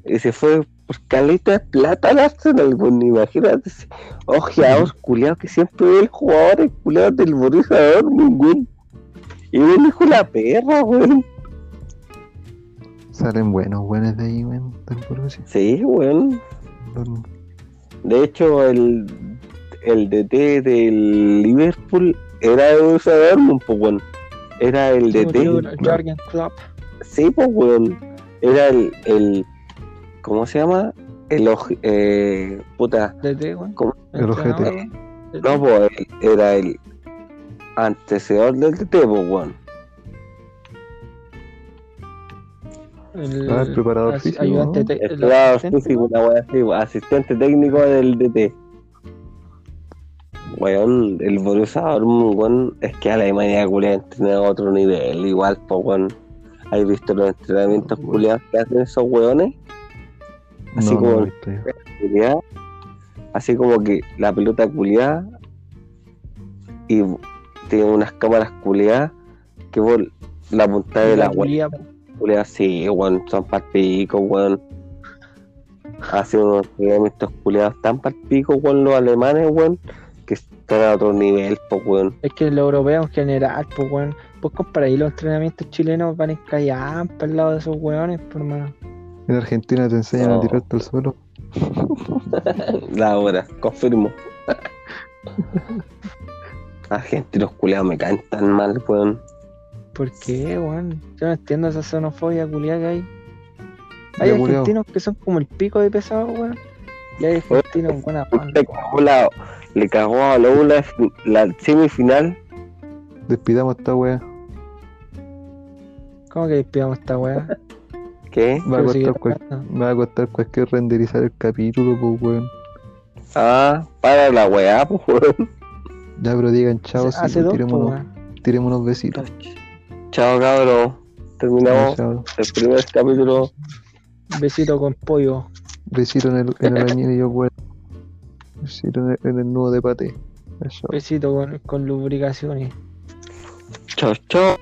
Y se fue por caleta de plata al Arsenal, imagínate. ese Ojeados, culiados, que siempre ve el jugador, culiados del Borussia Dortmund, weón. Y un hijo de la perra, weón. Salen buenos, buenos de ahí, weón. Del Borussia. Sí, weón. Dortmund. De hecho, el, el DT del Liverpool era de Borussia Dortmund, pues, weón. Era el Sí, DT. Jürgen Klopp. Sí, pues, weón. Era el, el. ¿Cómo se llama? El oje- eh, puta. DT. El ojete. DT. No, pues, era el antecedor del DT, pues, weón. El, Ah, el preparador físico, ayudante ¿no? te- El asistente. físico, una wea así, weón, asistente técnico del DT. Weón, el Borussia Dortmund, weón, es que Alemania culia entrena a otro nivel, igual, pues, weón. ¿Has visto los entrenamientos Weón. culiados que hacen esos weones? Así No, no como culiada, así como que la pelota culiada y tiene unas cámaras culiadas que vos la punta de la wea culia, culiadas sí, weón, son palpico, weón. Hacen unos entrenamientos culiados tan palpico con los alemanes, weón, que están a otro nivel, pues, weón. Es que los europeos en general, pues weón, pues comparáis los entrenamientos chilenos van en callampa al lado de esos weones, pues hermano. En Argentina te enseñan No. a tirarte al suelo. La hora, confirmo. Argentinos culiados me caen tan mal, weón. ¿Por qué, weón? Yo no entiendo esa xenofobia culiada que hay. Hay argentinos que son como el pico de pesado, weón. Y hay argentinos buena pan. Le cagó, la, le cagó a la, la, la semifinal. Despidamos esta wea. ¿Cómo que despidamos esta weá? ¿Qué? Va a costar, cual- hablando. me va a costar cualquier renderizar el capítulo, pues weón. Ah, para la weá, pues, weón. Ya, pero digan chao, Hace, sí, hace dos, tiremos, unos, weón. tiremos unos besitos. Chao, cabrón. Terminamos Chao. el primer capítulo. Besito con pollo. Besito en el, en el añil y yo, weón. Besito en el, en el nudo de pate. Chao. Besito con, con lubricaciones. Chao, chao.